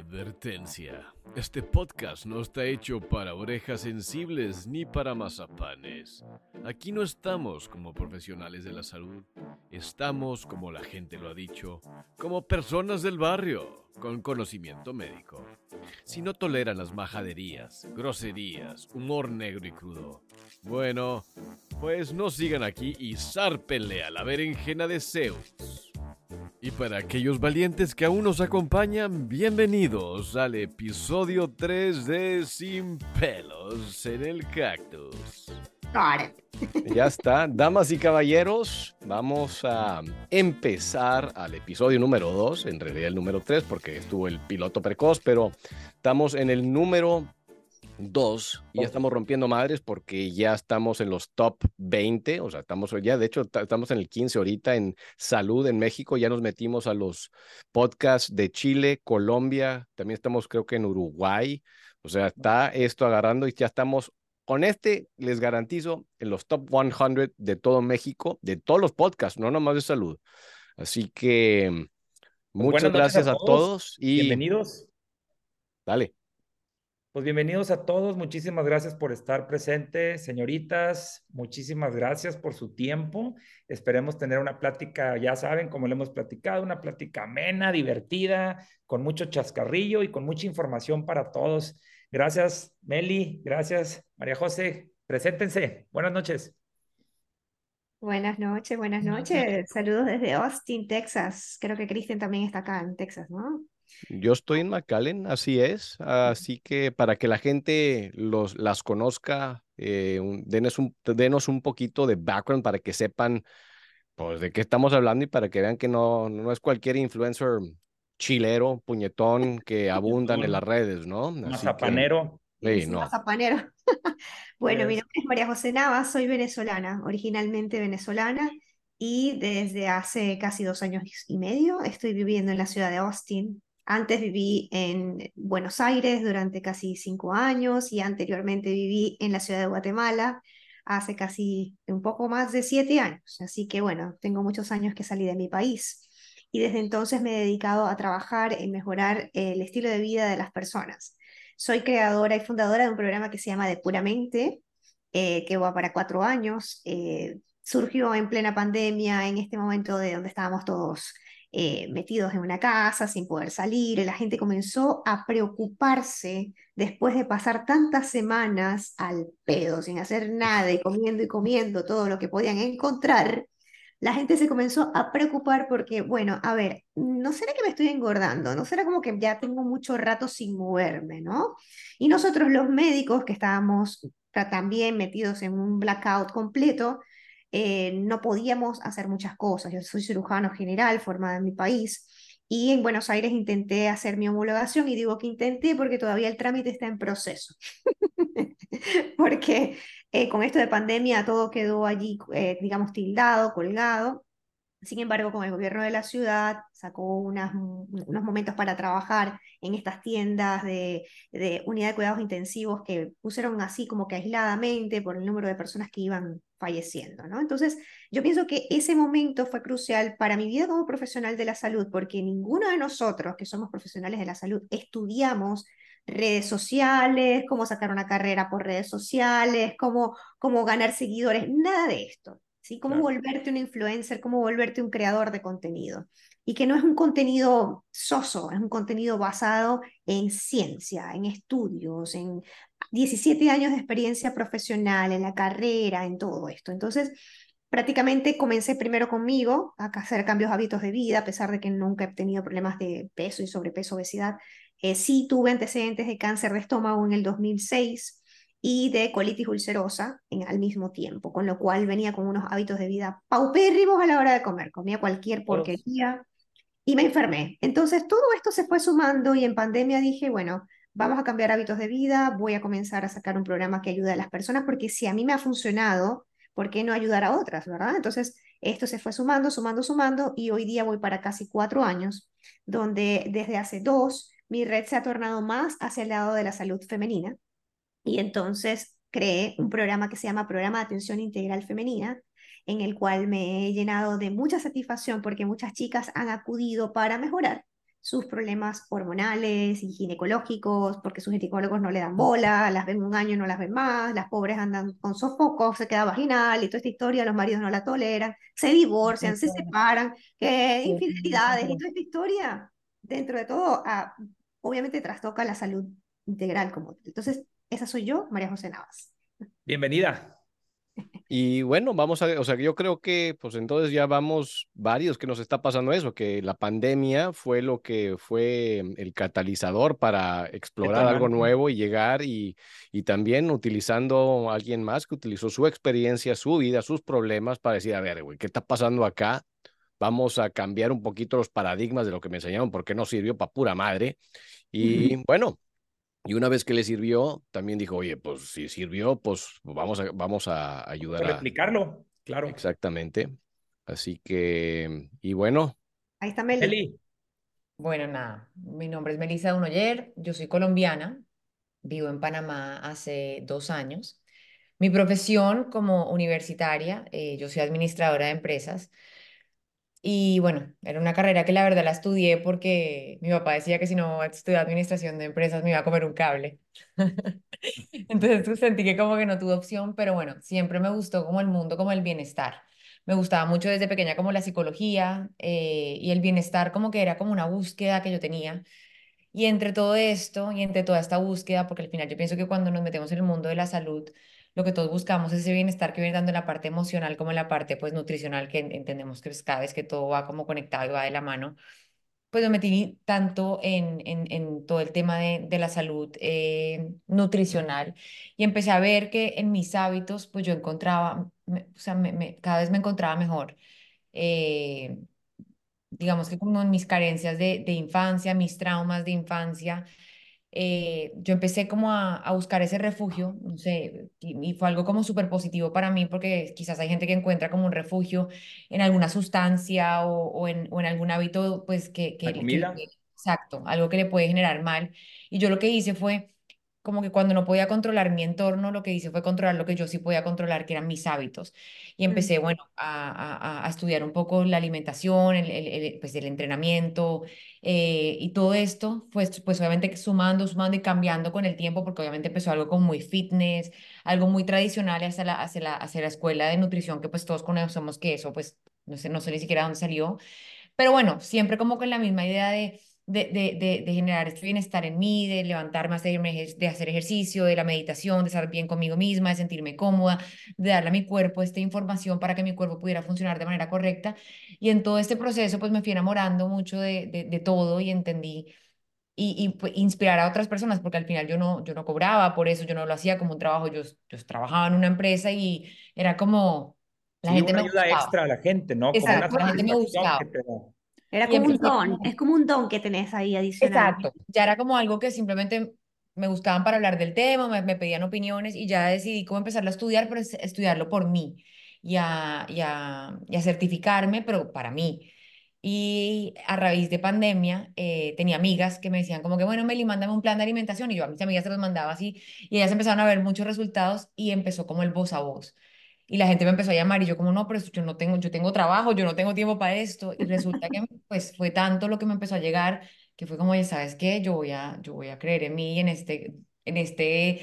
Advertencia. Este podcast no está hecho para orejas sensibles ni para mazapanes. Aquí no estamos como profesionales de la salud. Estamos, como la gente lo ha dicho, como personas del barrio, con conocimiento médico. Si no toleran las majaderías, groserías, humor negro y crudo, bueno, pues no sigan aquí y zárpenle a la berenjena de Zeus. Y para aquellos valientes que aún nos acompañan, bienvenidos al episodio 3 de Sin pelos en el cactus. Ya está, damas y caballeros, vamos a empezar al episodio número 2, en realidad el número 3 porque estuvo el piloto precoz, pero estamos en el número dos y ya estamos rompiendo madres porque ya estamos en los top 20, o sea, estamos ya, de hecho, estamos en el 15 ahorita en salud en México, ya nos metimos a los podcasts de Chile, Colombia, también estamos creo que en Uruguay, o sea, está esto agarrando y ya estamos con este, les garantizo, en los top 100 de todo México, de todos los podcasts, no nomás de salud. Así que pues muchas gracias a todos y bienvenidos. Dale. Pues bienvenidos a todos, muchísimas gracias por estar presentes, señoritas, muchísimas gracias por su tiempo. Esperemos tener una plática, ya saben, como lo hemos platicado, una plática amena, divertida, con mucho chascarrillo y con mucha información para todos. Gracias, Meli, gracias, María José, preséntense. Buenas noches. Buenas noches, buenas noches. Saludos desde Austin, Texas. Creo que Cristian también está acá en Texas, ¿no? Yo estoy en McAllen, así es. Así que para que la gente los, las conozca, eh, denos, un, denos un poquito de background para que sepan pues, de qué estamos hablando y para que vean que no, no es cualquier influencer chilero, puñetón que abundan en las redes, ¿no? Mazapanero. sí, no. Mazapanero. bueno, mi nombre es María José Navas, soy venezolana, originalmente venezolana, y desde hace casi dos años y medio estoy viviendo en la ciudad de Austin, antes viví en Buenos Aires durante casi cinco años y anteriormente viví en la ciudad de Guatemala hace casi un poco más de siete años. Así que bueno, tengo muchos años que salí de mi país y desde entonces me he dedicado a trabajar en mejorar el estilo de vida de las personas. Soy creadora y fundadora de un programa que se llama De Puramente, eh, que va para cuatro años. Eh, surgió en plena pandemia, en este momento de donde estábamos todos eh, metidos en una casa sin poder salir, la gente comenzó a preocuparse después de pasar tantas semanas al pedo, sin hacer nada y comiendo y comiendo todo lo que podían encontrar, la gente se comenzó a preocupar porque, bueno, a ver, ¿no será que me estoy engordando? ¿No será como que ya tengo mucho rato sin moverme, ¿no? Y nosotros los médicos que estábamos también metidos en un blackout completo, eh, no podíamos hacer muchas cosas. Yo soy cirujano general formada en mi país y en Buenos Aires intenté hacer mi homologación y digo que intenté porque todavía el trámite está en proceso. porque eh, con esto de pandemia todo quedó allí, eh, digamos, tildado, colgado. Sin embargo, con el gobierno de la ciudad sacó unos momentos para trabajar en estas tiendas de, de, unidad de cuidados intensivos que pusieron así como que aisladamente por el número de personas que iban falleciendo, ¿no? Entonces, yo pienso que ese momento fue crucial para mi vida como profesional de la salud, porque ninguno de nosotros que somos profesionales de la salud estudiamos redes sociales, cómo sacar una carrera por redes sociales, cómo, cómo ganar seguidores, nada de esto. ¿Sí? Cómo volverte un influencer, cómo volverte un creador de contenido. Y que no es un contenido soso, es un contenido basado en ciencia, en estudios, en 17 años de experiencia profesional, en la carrera, en todo esto. Entonces, prácticamente comencé primero conmigo a hacer cambios de hábitos de vida, a pesar de que nunca he tenido problemas de peso y sobrepeso, obesidad. Eh, sí tuve antecedentes de cáncer de estómago en el 2006 y de colitis ulcerosa en, al mismo tiempo, con lo cual venía con unos hábitos de vida paupérrimos a la hora de comer, comía cualquier porquería y me enfermé. Entonces todo esto se fue sumando y en pandemia dije, bueno, vamos a cambiar hábitos de vida, voy a comenzar a sacar un programa que ayude a las personas, porque si a mí me ha funcionado, ¿por qué no ayudar a otras, verdad? Entonces esto se fue sumando, sumando, sumando y hoy día voy para casi cuatro años, donde desde hace dos mi red se ha tornado más hacia el lado de la salud femenina y entonces creé un programa que se llama Programa de Atención Integral Femenina, en el cual me he llenado de mucha satisfacción porque muchas chicas han acudido para mejorar sus problemas hormonales y ginecológicos, porque sus ginecólogos no le dan bola, las ven un año y no las ven más, las pobres andan con sofocos, se queda vaginal y toda esta historia, los maridos no la toleran, se divorcian, se separan, que infidelidades y toda esta historia, dentro de todo, ah, obviamente trastoca la salud integral como Entonces, esa soy yo, María José Navas. Bienvenida. Y bueno, vamos a, o sea, yo creo que pues entonces ya vamos varios que nos está pasando eso, que la pandemia fue lo que fue el catalizador para explorar algo nuevo y llegar y, y también utilizando a alguien más que utilizó su experiencia, su vida, sus problemas para decir, a ver, güey, ¿qué está pasando acá? Vamos a cambiar un poquito los paradigmas de lo que me enseñaron porque no sirvió para pura madre. Y bueno, y una vez que le sirvió, también dijo, oye, pues si sirvió, pues vamos a, vamos a ayudar a... Replicarlo, claro. Exactamente. Así que, y bueno. Ahí está Meli. Bueno, nada, mi nombre es Melissa Unoyer, yo soy colombiana, vivo en Panamá hace dos años. Mi profesión como universitaria, eh, yo soy administradora de empresas, y bueno, era una carrera que la verdad la estudié porque mi papá decía que si no estudiaba administración de empresas me iba a comer un cable. Entonces pues, sentí que como que no tuve opción, pero bueno, siempre me gustó como el mundo, como el bienestar. Me gustaba mucho desde pequeña como la psicología eh, y el bienestar como que era como una búsqueda que yo tenía. Y entre todo esto y entre toda esta búsqueda, porque al final yo pienso que cuando nos metemos en el mundo de la salud, lo que todos buscamos es ese bienestar que viene dando en la parte emocional como en la parte pues nutricional que entendemos que es cada vez que todo va como conectado y va de la mano pues me metí tanto en, en, en todo el tema de, de la salud eh, nutricional y empecé a ver que en mis hábitos pues yo encontraba, o sea, me, cada vez me encontraba mejor. Eh, digamos que como en mis carencias de, de infancia, mis traumas de infancia, eh, yo empecé como a, buscar ese refugio, no sé, y, fue algo como súper positivo para mí porque quizás hay gente que encuentra como un refugio en alguna sustancia o, en, o en, algún hábito, pues que, que, exacto, algo que le puede generar mal. Y yo lo que hice fue como que cuando no podía controlar mi entorno, lo que hice fue controlar lo que yo sí podía controlar, que eran mis hábitos. Y empecé, bueno, a, a, estudiar un poco la alimentación, el, el, pues el entrenamiento eh, y todo esto, pues, pues obviamente sumando, sumando y cambiando con el tiempo, porque obviamente empezó algo como muy fitness, algo muy tradicional hacia la, hacia la, hacia la escuela de nutrición, que pues todos conocemos que eso, pues no sé, no sé ni siquiera dónde salió. Pero bueno, siempre como con la misma idea de de, de, de, generar este bienestar en mí, de levantarme, de hacer ejercicio, de la meditación, de estar bien conmigo misma, de sentirme cómoda, de darle a mi cuerpo esta información para que mi cuerpo pudiera funcionar de manera correcta. Y en todo este proceso, pues me fui enamorando mucho de, de, todo y entendí y, y pues, inspirar a otras personas, porque al final yo no, yo no cobraba por eso, yo no lo hacía como un trabajo, yo, yo trabajaba en una empresa y era como... La gente una ayuda extra a la gente, ¿no? Exacto, como una la gente me buscaba. Era como un don, es como un don que tenés ahí adicional. Exacto, ya era como algo que simplemente me buscaban para hablar del tema, me, pedían opiniones y ya decidí cómo empezarlo a estudiar, pero estudiarlo por mí y a, y a, certificarme, pero para mí. Y a raíz de pandemia, eh, tenía amigas que me decían como que, bueno, Meli, mándame un plan de alimentación. Y yo a mis amigas se los mandaba así. Y ellas empezaron a ver muchos resultados y empezó como el voz a voz y la gente me empezó a llamar y yo como no, pero yo no tengo, yo tengo trabajo, yo no tengo tiempo para esto y resulta que pues fue tanto lo que me empezó a llegar que fue como, ya sabes qué, yo voy a, yo voy a creer en mí, en este, en este,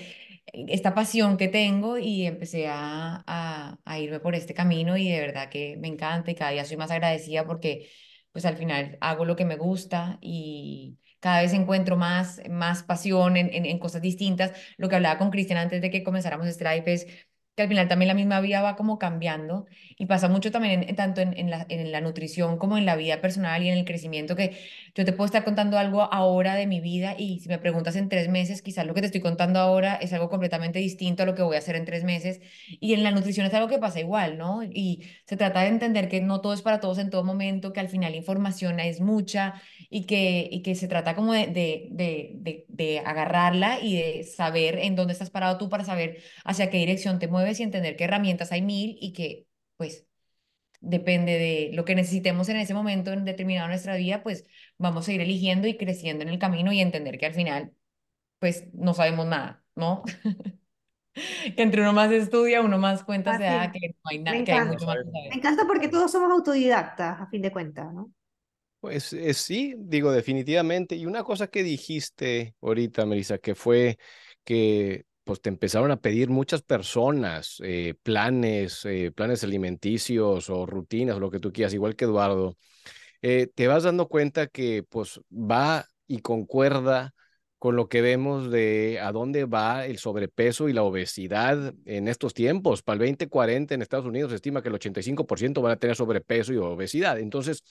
esta pasión que tengo y empecé a, a, a irme por este camino y de verdad que me encanta y cada día soy más agradecida porque pues al final hago lo que me gusta y cada vez encuentro más, más pasión en, en, en cosas distintas. Lo que hablaba con Cristian antes de que comenzáramos live es que al final también la misma vida va como cambiando y pasa mucho también tanto en, en, la, en la nutrición como en la vida personal y en el crecimiento que yo te puedo estar contando algo ahora de mi vida y si me preguntas en tres meses, quizás lo que te estoy contando ahora es algo completamente distinto a lo que voy a hacer en tres meses y en la nutrición es algo que pasa igual, ¿no? Y se trata de entender que no todo es para todos en todo momento, que al final la información es mucha y que, y que se trata como de, de, de, de agarrarla y de saber en dónde estás parado tú para saber hacia qué dirección te mueves y entender que herramientas hay mil y que, pues, depende de lo que necesitemos en ese momento en determinado nuestra vida, pues vamos a ir eligiendo y creciendo en el camino y entender que al final, pues, no sabemos nada, ¿no? que entre uno más estudia, uno más cuenta se da que no hay nada, que hay mucho más Me encanta porque todos somos autodidactas, a fin de cuentas, ¿no? Pues sí, digo definitivamente. Y una cosa que dijiste ahorita, Melissa, que fue que pues te empezaron a pedir muchas personas eh, planes, eh, planes alimenticios o rutinas, o lo que tú quieras, igual que Eduardo. Eh, te vas dando cuenta que pues va y concuerda con lo que vemos de a dónde va el sobrepeso y la obesidad en estos tiempos. Para el 2040 en Estados Unidos se estima que el 85% van a tener sobrepeso y obesidad. Entonces,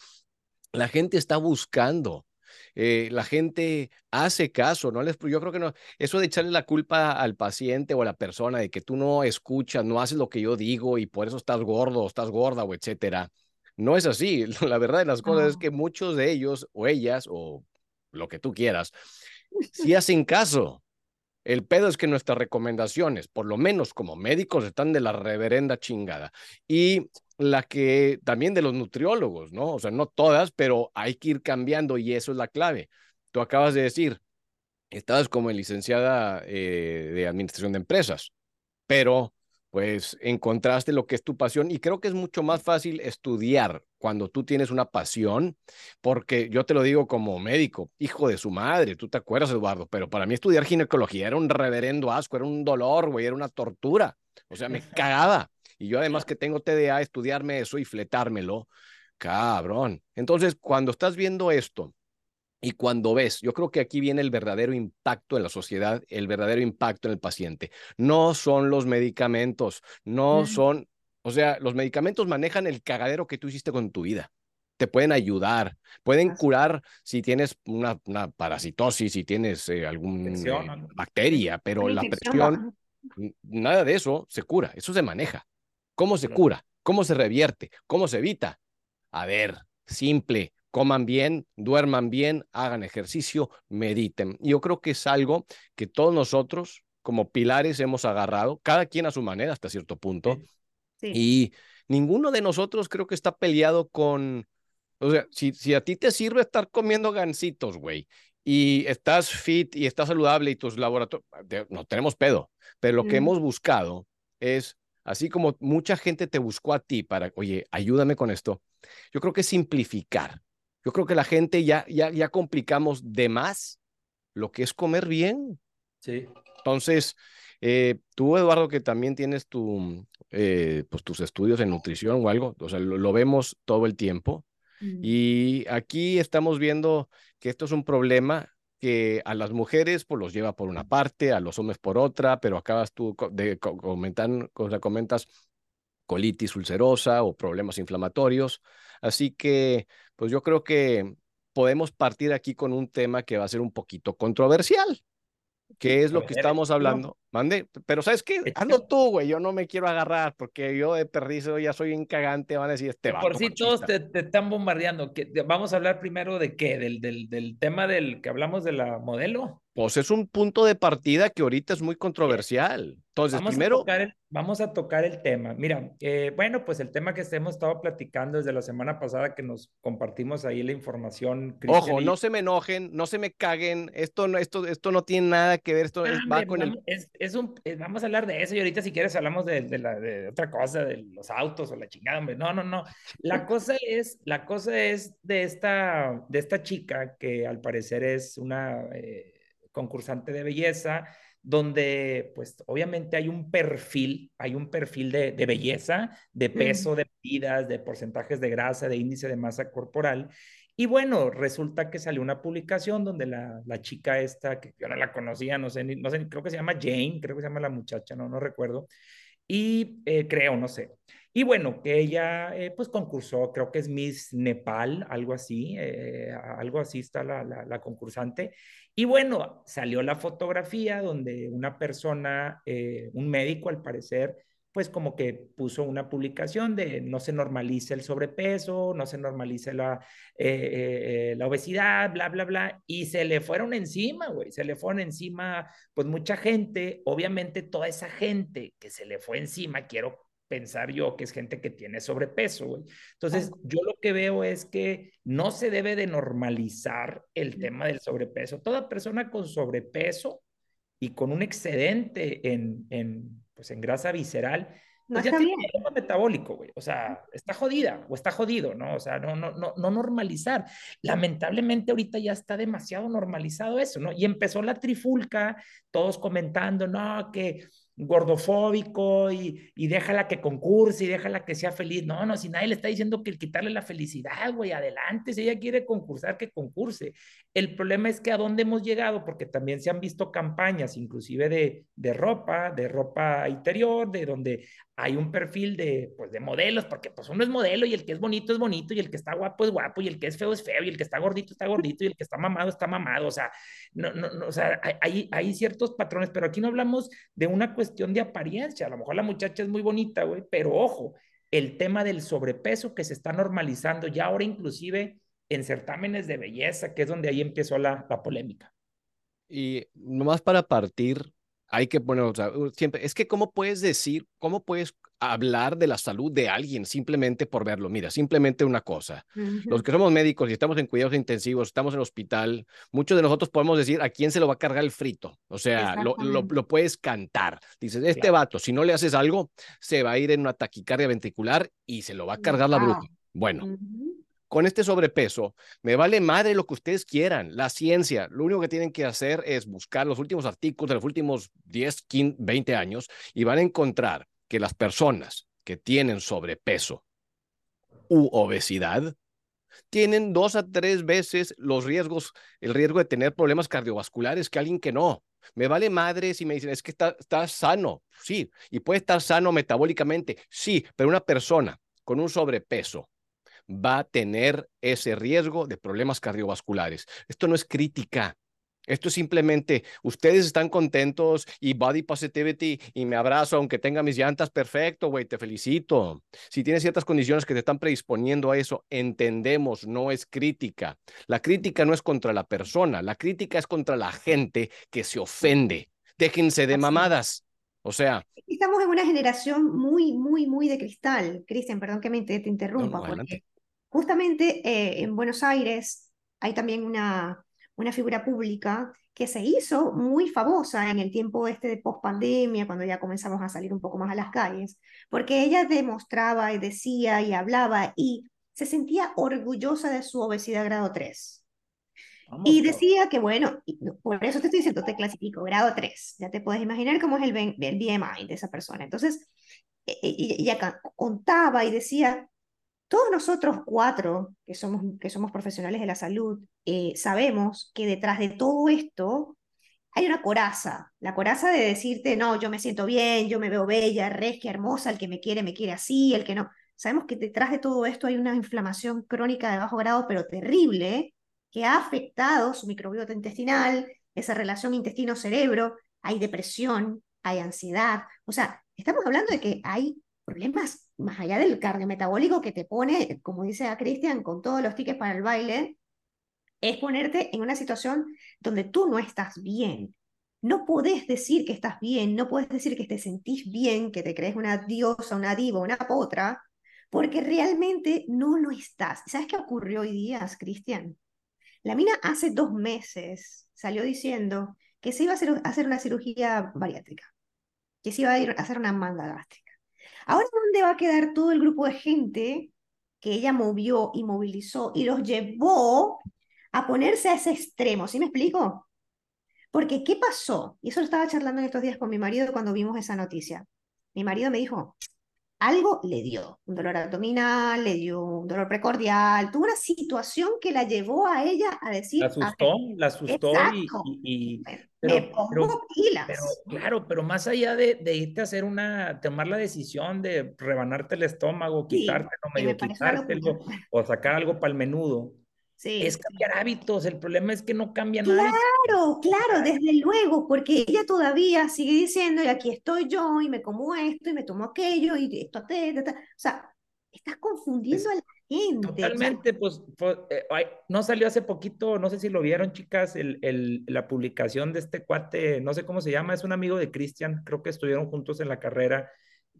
la gente está buscando eh, la gente hace caso, ¿no? Les, yo creo que no, eso de echarle la culpa al paciente o a la persona de que tú no escuchas, no haces lo que yo digo y por eso estás gordo o estás gorda o etcétera, no es así. La verdad de las cosas es que muchos de ellos o ellas o lo que tú quieras, sí hacen caso. El pedo es que nuestras recomendaciones, por lo menos como médicos, están de la reverenda chingada. Y la que también de los nutriólogos, ¿no? O sea, no todas, pero hay que ir cambiando y eso es la clave. Tú acabas de decir, estabas como licenciada eh, de administración de empresas, pero pues encontraste lo que es tu pasión y creo que es mucho más fácil estudiar cuando tú tienes una pasión, porque yo te lo digo como médico, hijo de su madre, tú te acuerdas, Eduardo, pero para mí estudiar ginecología era un reverendo asco, era un dolor, güey, era una tortura, o sea, me cagaba. Y yo además que tengo TDA, estudiarme eso y fletármelo, cabrón. Entonces, cuando estás viendo esto y cuando ves, yo creo que aquí viene el verdadero impacto en la sociedad, el verdadero impacto en el paciente. No son los medicamentos, no son, o sea, los medicamentos manejan el cagadero que tú hiciste con tu vida te pueden ayudar, pueden curar si tienes una, una parasitosis, si tienes eh, alguna eh, bacteria, pero la presión, nada de eso se cura, eso se maneja. ¿Cómo se cura? ¿Cómo se revierte? ¿Cómo se evita? A ver, simple, coman bien, duerman bien, hagan ejercicio, mediten. Yo creo que es algo que todos nosotros como pilares hemos agarrado, cada quien a su manera hasta cierto punto. Y ninguno de nosotros creo que está peleado con, o sea, si, si a ti te sirve estar comiendo gancitos, güey, y estás fit y estás saludable y tus laboratorios, no tenemos pedo, pero lo que hemos buscado es Así como mucha gente te buscó a ti para, oye, ayúdame con esto. Yo creo que simplificar. Yo creo que la gente ya, ya, ya complicamos de más lo que es comer bien. Sí. Entonces, eh, tú, Eduardo, que también tienes tu, eh, pues, tus estudios en nutrición o algo, o sea, lo, vemos todo el tiempo. Mm. Y aquí estamos viendo que esto es un problema que a las mujeres pues los lleva por una parte, a los hombres por otra, pero acabas tú de comentar, comentas colitis ulcerosa o problemas inflamatorios. Así que, pues yo creo que podemos partir aquí con un tema que va a ser un poquito controversial. ¿Qué es lo que estamos hablando? Mande, pero ¿sabes qué? Ando tú, güey, yo no me quiero agarrar porque yo de perdido ya soy incagante, van a decir este Por si todos te, están bombardeando. vamos a hablar primero de qué, del, del, del tema del que hablamos de la modelo. Pues es un punto de partida que ahorita es muy controversial. Entonces, vamos primero... A tocar el, vamos a tocar el tema. Mira, eh, bueno, pues el tema que hemos estado platicando desde la semana pasada que nos compartimos ahí la información. Ojo, no se me enojen, no se me caguen. Esto no, esto, esto no tiene nada que ver, esto es, va con el... Es, un, eh, vamos a hablar de eso y ahorita si quieres hablamos de, de, la, de otra cosa, de los autos o la chingada, hombre. No, no, no. La cosa es, la cosa es de esta, de esta chica que al parecer es una... Eh, concursante de belleza, donde pues obviamente hay un perfil, hay un perfil de, belleza, de peso, de medidas, de porcentajes de grasa, de índice de masa corporal. Y bueno, resulta que salió una publicación donde la, la chica esta, que yo no la conocía, no sé, no sé, creo que se llama Jane, creo que se llama la muchacha, no, no recuerdo. Y eh, creo, no sé. Y bueno, que ella eh, pues concursó, creo que es Miss Nepal, algo así, eh, algo así está la, la, concursante. Y bueno, salió la fotografía donde una persona, un médico al parecer, pues como que puso una publicación de no se normalice el sobrepeso, no se normalice la, la obesidad, bla, bla, bla, y se le fueron encima, güey, se le fueron encima, pues mucha gente, obviamente toda esa gente que se le fue encima, quiero pensar yo que es gente que tiene sobrepeso, güey. Entonces, yo lo que veo es que no se debe de normalizar el tema del sobrepeso. Toda persona con sobrepeso y con un excedente en, en, pues en grasa visceral No pues está ya tiene bien. un problema metabólico, güey. O sea, está jodida o está jodido, ¿no? O sea, no, no, no, no normalizar. Lamentablemente ahorita ya está demasiado normalizado eso, ¿no? Y empezó la trifulca, todos comentando, no, que gordofóbico y, y déjala que concurse y déjala que sea feliz. No, no, si nadie le está diciendo que el quitarle la felicidad, güey, adelante, si ella quiere concursar, que concurse. El problema es que a dónde hemos llegado, porque también se han visto campañas, inclusive de, de ropa, de ropa interior, de donde hay un perfil de, pues, de modelos, porque pues uno es modelo y el que es bonito es bonito y el que está guapo es guapo y el que es feo es feo y el que está gordito está gordito y el que está mamado está mamado. O sea, no, no, no o sea, hay, hay ciertos patrones, pero aquí no hablamos de una cuestión de apariencia. A lo mejor la muchacha es muy bonita, güey, pero ojo, el tema del sobrepeso que se está normalizando ya ahora inclusive en certámenes de belleza, que es donde ahí empezó la, la polémica. Y nomás para partir, hay que poner, o siempre, es que cómo puedes decir, cómo puedes hablar de la salud de alguien simplemente por verlo. Mira, simplemente una cosa. Uh -huh. Los que somos médicos y estamos en cuidados intensivos, estamos en el hospital, muchos de nosotros podemos decir a quién se lo va a cargar el frito. O sea, lo, lo, lo, puedes cantar. Dices, este claro. vato, si no le haces algo, se va a ir en una taquicardia ventricular y se lo va a cargar wow. la bruja. Bueno. Uh -huh con este sobrepeso, me vale madre lo que ustedes quieran, la ciencia, lo único que tienen que hacer es buscar los últimos artículos de los últimos 10, 15, 20 años y van a encontrar que las personas que tienen sobrepeso u obesidad tienen dos a tres veces los riesgos, el riesgo de tener problemas cardiovasculares que alguien que no. Me vale madre si me dicen, es que está, está sano, sí, y puede estar sano metabólicamente, sí, pero una persona con un sobrepeso va a tener ese riesgo de problemas cardiovasculares. Esto no es crítica. Esto es simplemente, ustedes están contentos y body positivity y me abrazo aunque tenga mis llantas, perfecto, güey, te felicito. Si tienes ciertas condiciones que te están predisponiendo a eso, entendemos, no es crítica. La crítica no es contra la persona, la crítica es contra la gente que se ofende. Déjense de mamadas. O sea. Estamos en una generación muy, muy, muy de cristal. Cristian, perdón que me te, te interrumpa, no, no, porque justamente eh, en Buenos Aires hay también una, una figura pública que se hizo muy famosa en el tiempo este de post-pandemia, cuando ya comenzamos a salir un poco más a las calles, porque ella demostraba y decía y hablaba y se sentía orgullosa de su obesidad grado 3. Vamos, y decía que, bueno, por eso te estoy diciendo, te clasifico grado 3. Ya te puedes imaginar cómo es el, el BMI de esa persona. Entonces, ella contaba y decía, todos nosotros cuatro, que somos, que somos profesionales de la salud, eh, sabemos que detrás de todo esto hay una coraza. La coraza de decirte, no, yo me siento bien, yo me veo bella, regia, hermosa, el que me quiere, me quiere así, el que no. Sabemos que detrás de todo esto hay una inflamación crónica de bajo grado, pero terrible, que ha afectado su microbiota intestinal, esa relación intestino-cerebro, hay depresión, hay ansiedad. O sea, estamos hablando de que hay problemas más allá del cardiometabólico que te pone, como dice a Cristian, con todos los tickets para el baile, es ponerte en una situación donde tú no estás bien. No podés decir que estás bien, no puedes decir que te sentís bien, que te crees una diosa, una diva, una potra, porque realmente no lo estás. ¿Sabes qué ocurrió hoy día, Cristian? La mina hace dos meses salió diciendo que se iba a hacer, una cirugía bariátrica, que se iba a a hacer una manga gástrica. Ahora, ¿dónde va a quedar todo el grupo de gente que ella movió y movilizó y los llevó a ponerse a ese extremo? ¿Sí me explico? Porque, ¿qué pasó? Y eso lo estaba charlando en estos días con mi marido cuando vimos esa noticia. Mi marido me dijo, algo le dio, un dolor abdominal, le dio un dolor precordial, tuvo una situación que la llevó a ella a decir... La asustó, la asustó y, y, y... Pero, me pongo pero, pilas. Pero, claro, pero más allá de, de, irte a hacer una, tomar la decisión de rebanarte el estómago, Sí, quitártelo, me medio algo quitártelo, o sacar algo para el menudo, Sí. es cambiar hábitos. El problema es que no cambian hábitos. Claro, claro, desde luego, porque ella todavía sigue diciendo, y aquí estoy yo, y me como esto, y me tomo aquello, y esto, te, te, te". o sea, estás confundiendo a la gente. Totalmente, pues, pues, eh, ay, no salió hace poquito, no sé si lo vieron, chicas, el, el- la publicación de este cuate, no sé cómo se llama, es un amigo de Cristian, creo que estuvieron juntos en la carrera,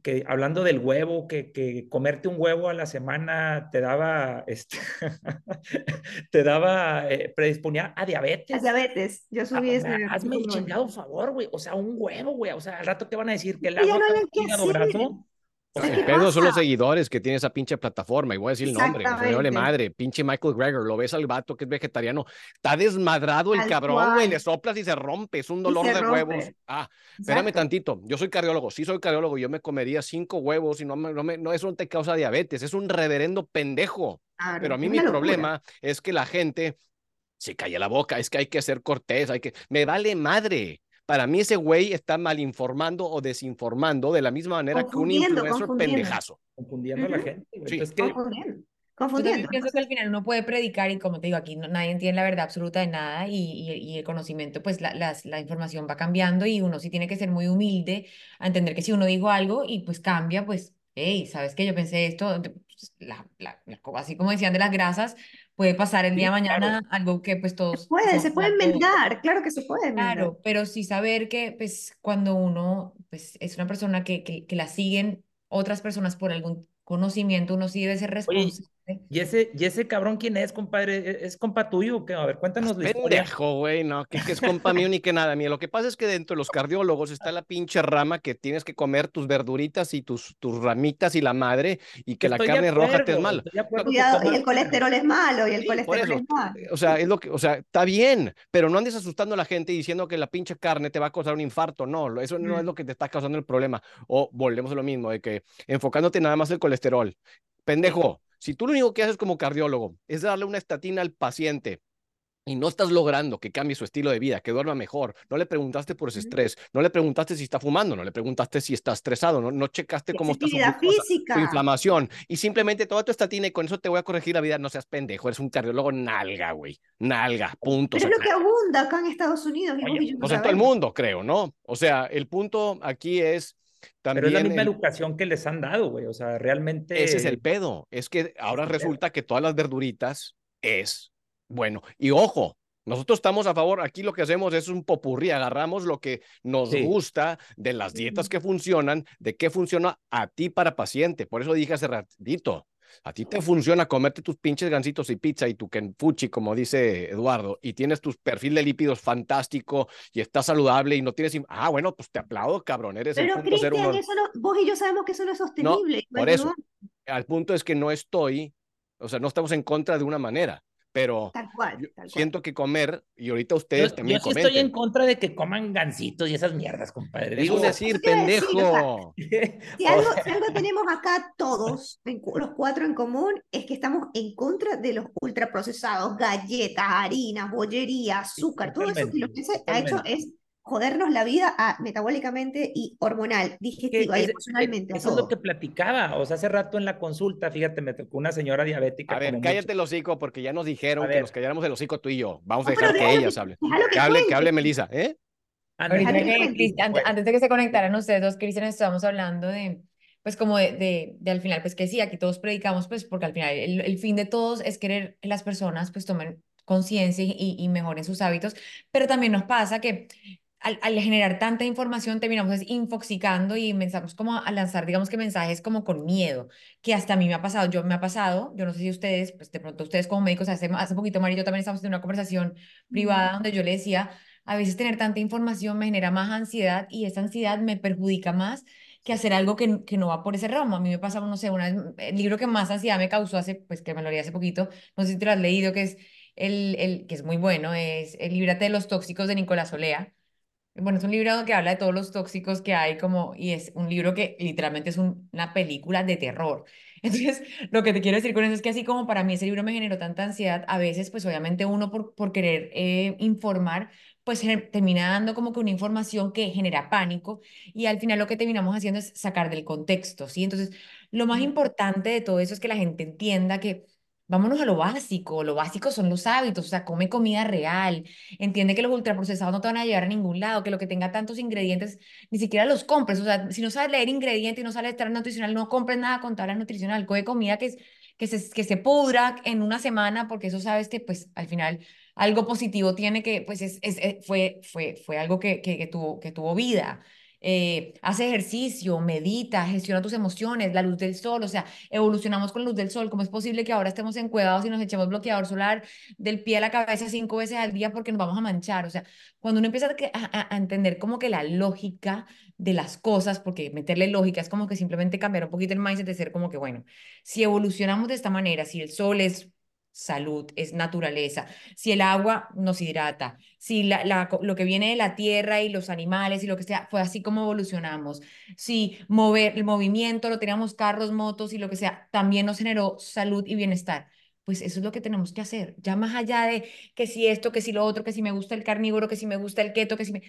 que hablando del huevo, que, que comerte un huevo a la semana te daba, este, te daba, eh, predisponía a diabetes. diabetes, yo Ah, subí ese hazme el chingado favor, güey. O sea, un huevo, güey. O sea, al rato te van a decir que el agua no hígado graso. El pedo son los seguidores que tiene esa pinche plataforma, y voy a decir el nombre, no le madre, pinche Michael Greger, lo ves al vato que es vegetariano, está desmadrado el cabrón, güey, le soplas y se rompe, es un dolor de huevos. Ah, espérame tantito, yo soy cardiólogo, sí soy cardiólogo, yo me comería cinco huevos y no, no, me, no eso no te causa diabetes, es un reverendo pendejo. Pero a mí mi problema es que la gente se calla la boca, es que hay que ser cortés, hay que, me vale madre. Para mí ese güey está mal informando o desinformando de la misma manera que un influencer pendejazo. Confundiendo a la gente. Sí. Es que... Confundiendo. Yo pienso que al final uno puede predicar y como te digo, aquí nadie entiende la verdad absoluta de nada y, y, el conocimiento, pues la, la, información va cambiando y uno sí tiene que ser muy humilde a entender que si uno dijo algo y pues cambia, pues, hey, ¿sabes qué? Yo pensé esto, pues, la, así como decían de las grasas, puede pasar el día de mañana algo que pues todos... Se puede, se puede enmendar, claro que se puede Claro, pero sí saber que pues cuando uno pues es una persona que, que, que la siguen otras personas por algún conocimiento, uno sí debe ser responsable. ¿Y ese, ¿Y ese cabrón quién es, compadre? ¿E-, ¿Es compa tuyo? A ver, cuéntanos la Pendejo, güey, no, que, es compa mío ni que nada mío. Lo que pasa es que dentro de los cardiólogos está la pinche rama que tienes que comer tus verduritas y tus, tus ramitas y la madre y que la carne roja te es mala. Cuidado, y el colesterol es malo, y el colesterol es malo. O sea, es lo que, o sea, está bien, pero no andes asustando a la gente diciendo que la pinche carne te va a causar un infarto. No, eso no es mm. lo que te está causando el problema. O volvemos a lo mismo, de que enfocándote nada más el colesterol. Pendejo, si tú lo único que haces como cardiólogo es darle una estatina al paciente y no estás logrando que cambie su estilo de vida, que duerma mejor, no le preguntaste por ese estrés, no le preguntaste si está fumando, no le preguntaste si está estresado, no, no checaste cómo está su, su, inflamación y simplemente toda tu estatina y con eso te voy a corregir la vida, no seas pendejo, eres un cardiólogo nalga, güey, nalga, punto. Pero es lo que abunda acá en Estados Unidos. o pues en todo el mundo, creo, ¿no? O sea, el punto aquí es pero es la misma educación que les han dado, güey. O sea, realmente. Ese es el pedo. Es que ahora resulta que todas las verduritas es bueno. Y ojo, nosotros estamos a favor, aquí lo que hacemos es un popurrí, agarramos lo que nos gusta de las dietas que funcionan, de qué funciona a ti para paciente. Por eso dije hace ratito, a ti te funciona comerte tus pinches gancitos y pizza y tu kenfuchi, como dice Eduardo, y tienes tu perfil de lípidos fantástico y estás saludable y no tienes... Ah, bueno, pues te aplaudo, cabrón, eres Pero el punto uno... eso no, vos y yo sabemos que eso no es sostenible. por eso, al punto es que no estoy, o sea, no estamos en contra de una manera pero siento que comer, y ahorita ustedes también Yo sí estoy en contra de que coman gancitos y esas mierdas, compadre. Digo decir, pendejo. si, algo, tenemos acá todos, los cuatro en común, es que estamos en contra de los ultraprocesados, galletas, harinas, bollería, azúcar, todo eso que lo que se ha hecho es jodernos la vida a, metabólicamente y hormonal, digestiva y emocionalmente. Eso es lo que platicaba, o sea, hace rato en la consulta, fíjate, me tocó una señora diabética. A ver, cállate el hocico, porque ya nos dijeron que nos calláramos el hocico tú y yo. Vamos a dejar que ellas hablen. Que, hable, que hable Melissa, ¿eh? Antes, de que se conectaran ustedes dos, Cristian, estábamos hablando de, pues como de, de, al final, pues que sí, aquí todos predicamos, pues porque al final el, el fin de todos es querer que las personas pues tomen conciencia y, y, mejoren sus hábitos, pero también nos pasa que al, generar tanta información terminamos infoxicando y empezamos como a lanzar, digamos que mensajes como con miedo, que hasta a mí me ha pasado, yo me ha pasado, yo no sé si ustedes, pues de pronto ustedes como médicos, hace, hace poquito Mario yo también estamos en una conversación privada donde yo le decía, a veces tener tanta información me genera más ansiedad y esa ansiedad me perjudica más que hacer algo que, que no va por ese ramo. A mí me pasa, no sé, una vez, el libro que más ansiedad me causó hace, pues que me lo leí hace poquito, no sé si te lo has leído, que es el, el que es muy bueno, es El Líbrate de los Tóxicos de Nicolás Olea bueno, es un libro que habla de todos los tóxicos que hay, como, y es un libro que literalmente es una película de terror. Entonces, lo que te quiero decir con eso es que así como para mí ese libro me generó tanta ansiedad, a veces, pues obviamente uno por, por querer eh, informar, pues termina dando como que una información que genera pánico y al final lo que terminamos haciendo es sacar del contexto, ¿sí? Entonces, lo más importante de todo eso es que la gente entienda que Vámonos a lo básico, lo básico son los hábitos, o sea, come comida real, entiende que los ultraprocesados no te van a llevar a ningún lado, que lo que tenga tantos ingredientes ni siquiera los compres, o sea, si no sabes leer ingredientes y no sabes estar nutricional, no compres nada con tabla nutricional, come comida que, que, se, que se pudra en una semana, porque eso sabes que pues al final algo positivo tiene que, pues es, es, fue, fue, fue algo que, que, tuvo, que tuvo vida. Eh, haz ejercicio, medita, gestiona tus emociones, la luz del sol, o sea, evolucionamos con la luz del sol. ¿Cómo es posible que ahora estemos encuevados y nos echemos bloqueador solar del pie a la cabeza cinco veces al día porque nos vamos a manchar? O sea, cuando uno empieza a, a entender como que la lógica de las cosas, porque meterle lógica es como que simplemente cambiar un poquito el mindset de ser como que, bueno, si evolucionamos de esta manera, si el sol es salud, es naturaleza. Si el agua nos hidrata, si la, la, lo que viene de la tierra y los animales y lo que sea, fue así como evolucionamos. Si mover el movimiento, lo teníamos carros, motos y lo que sea, también nos generó salud y bienestar. Pues eso es lo que tenemos que hacer. Ya más allá de que si esto, que si lo otro, que si me gusta el carnívoro, que si me gusta el keto, que si me...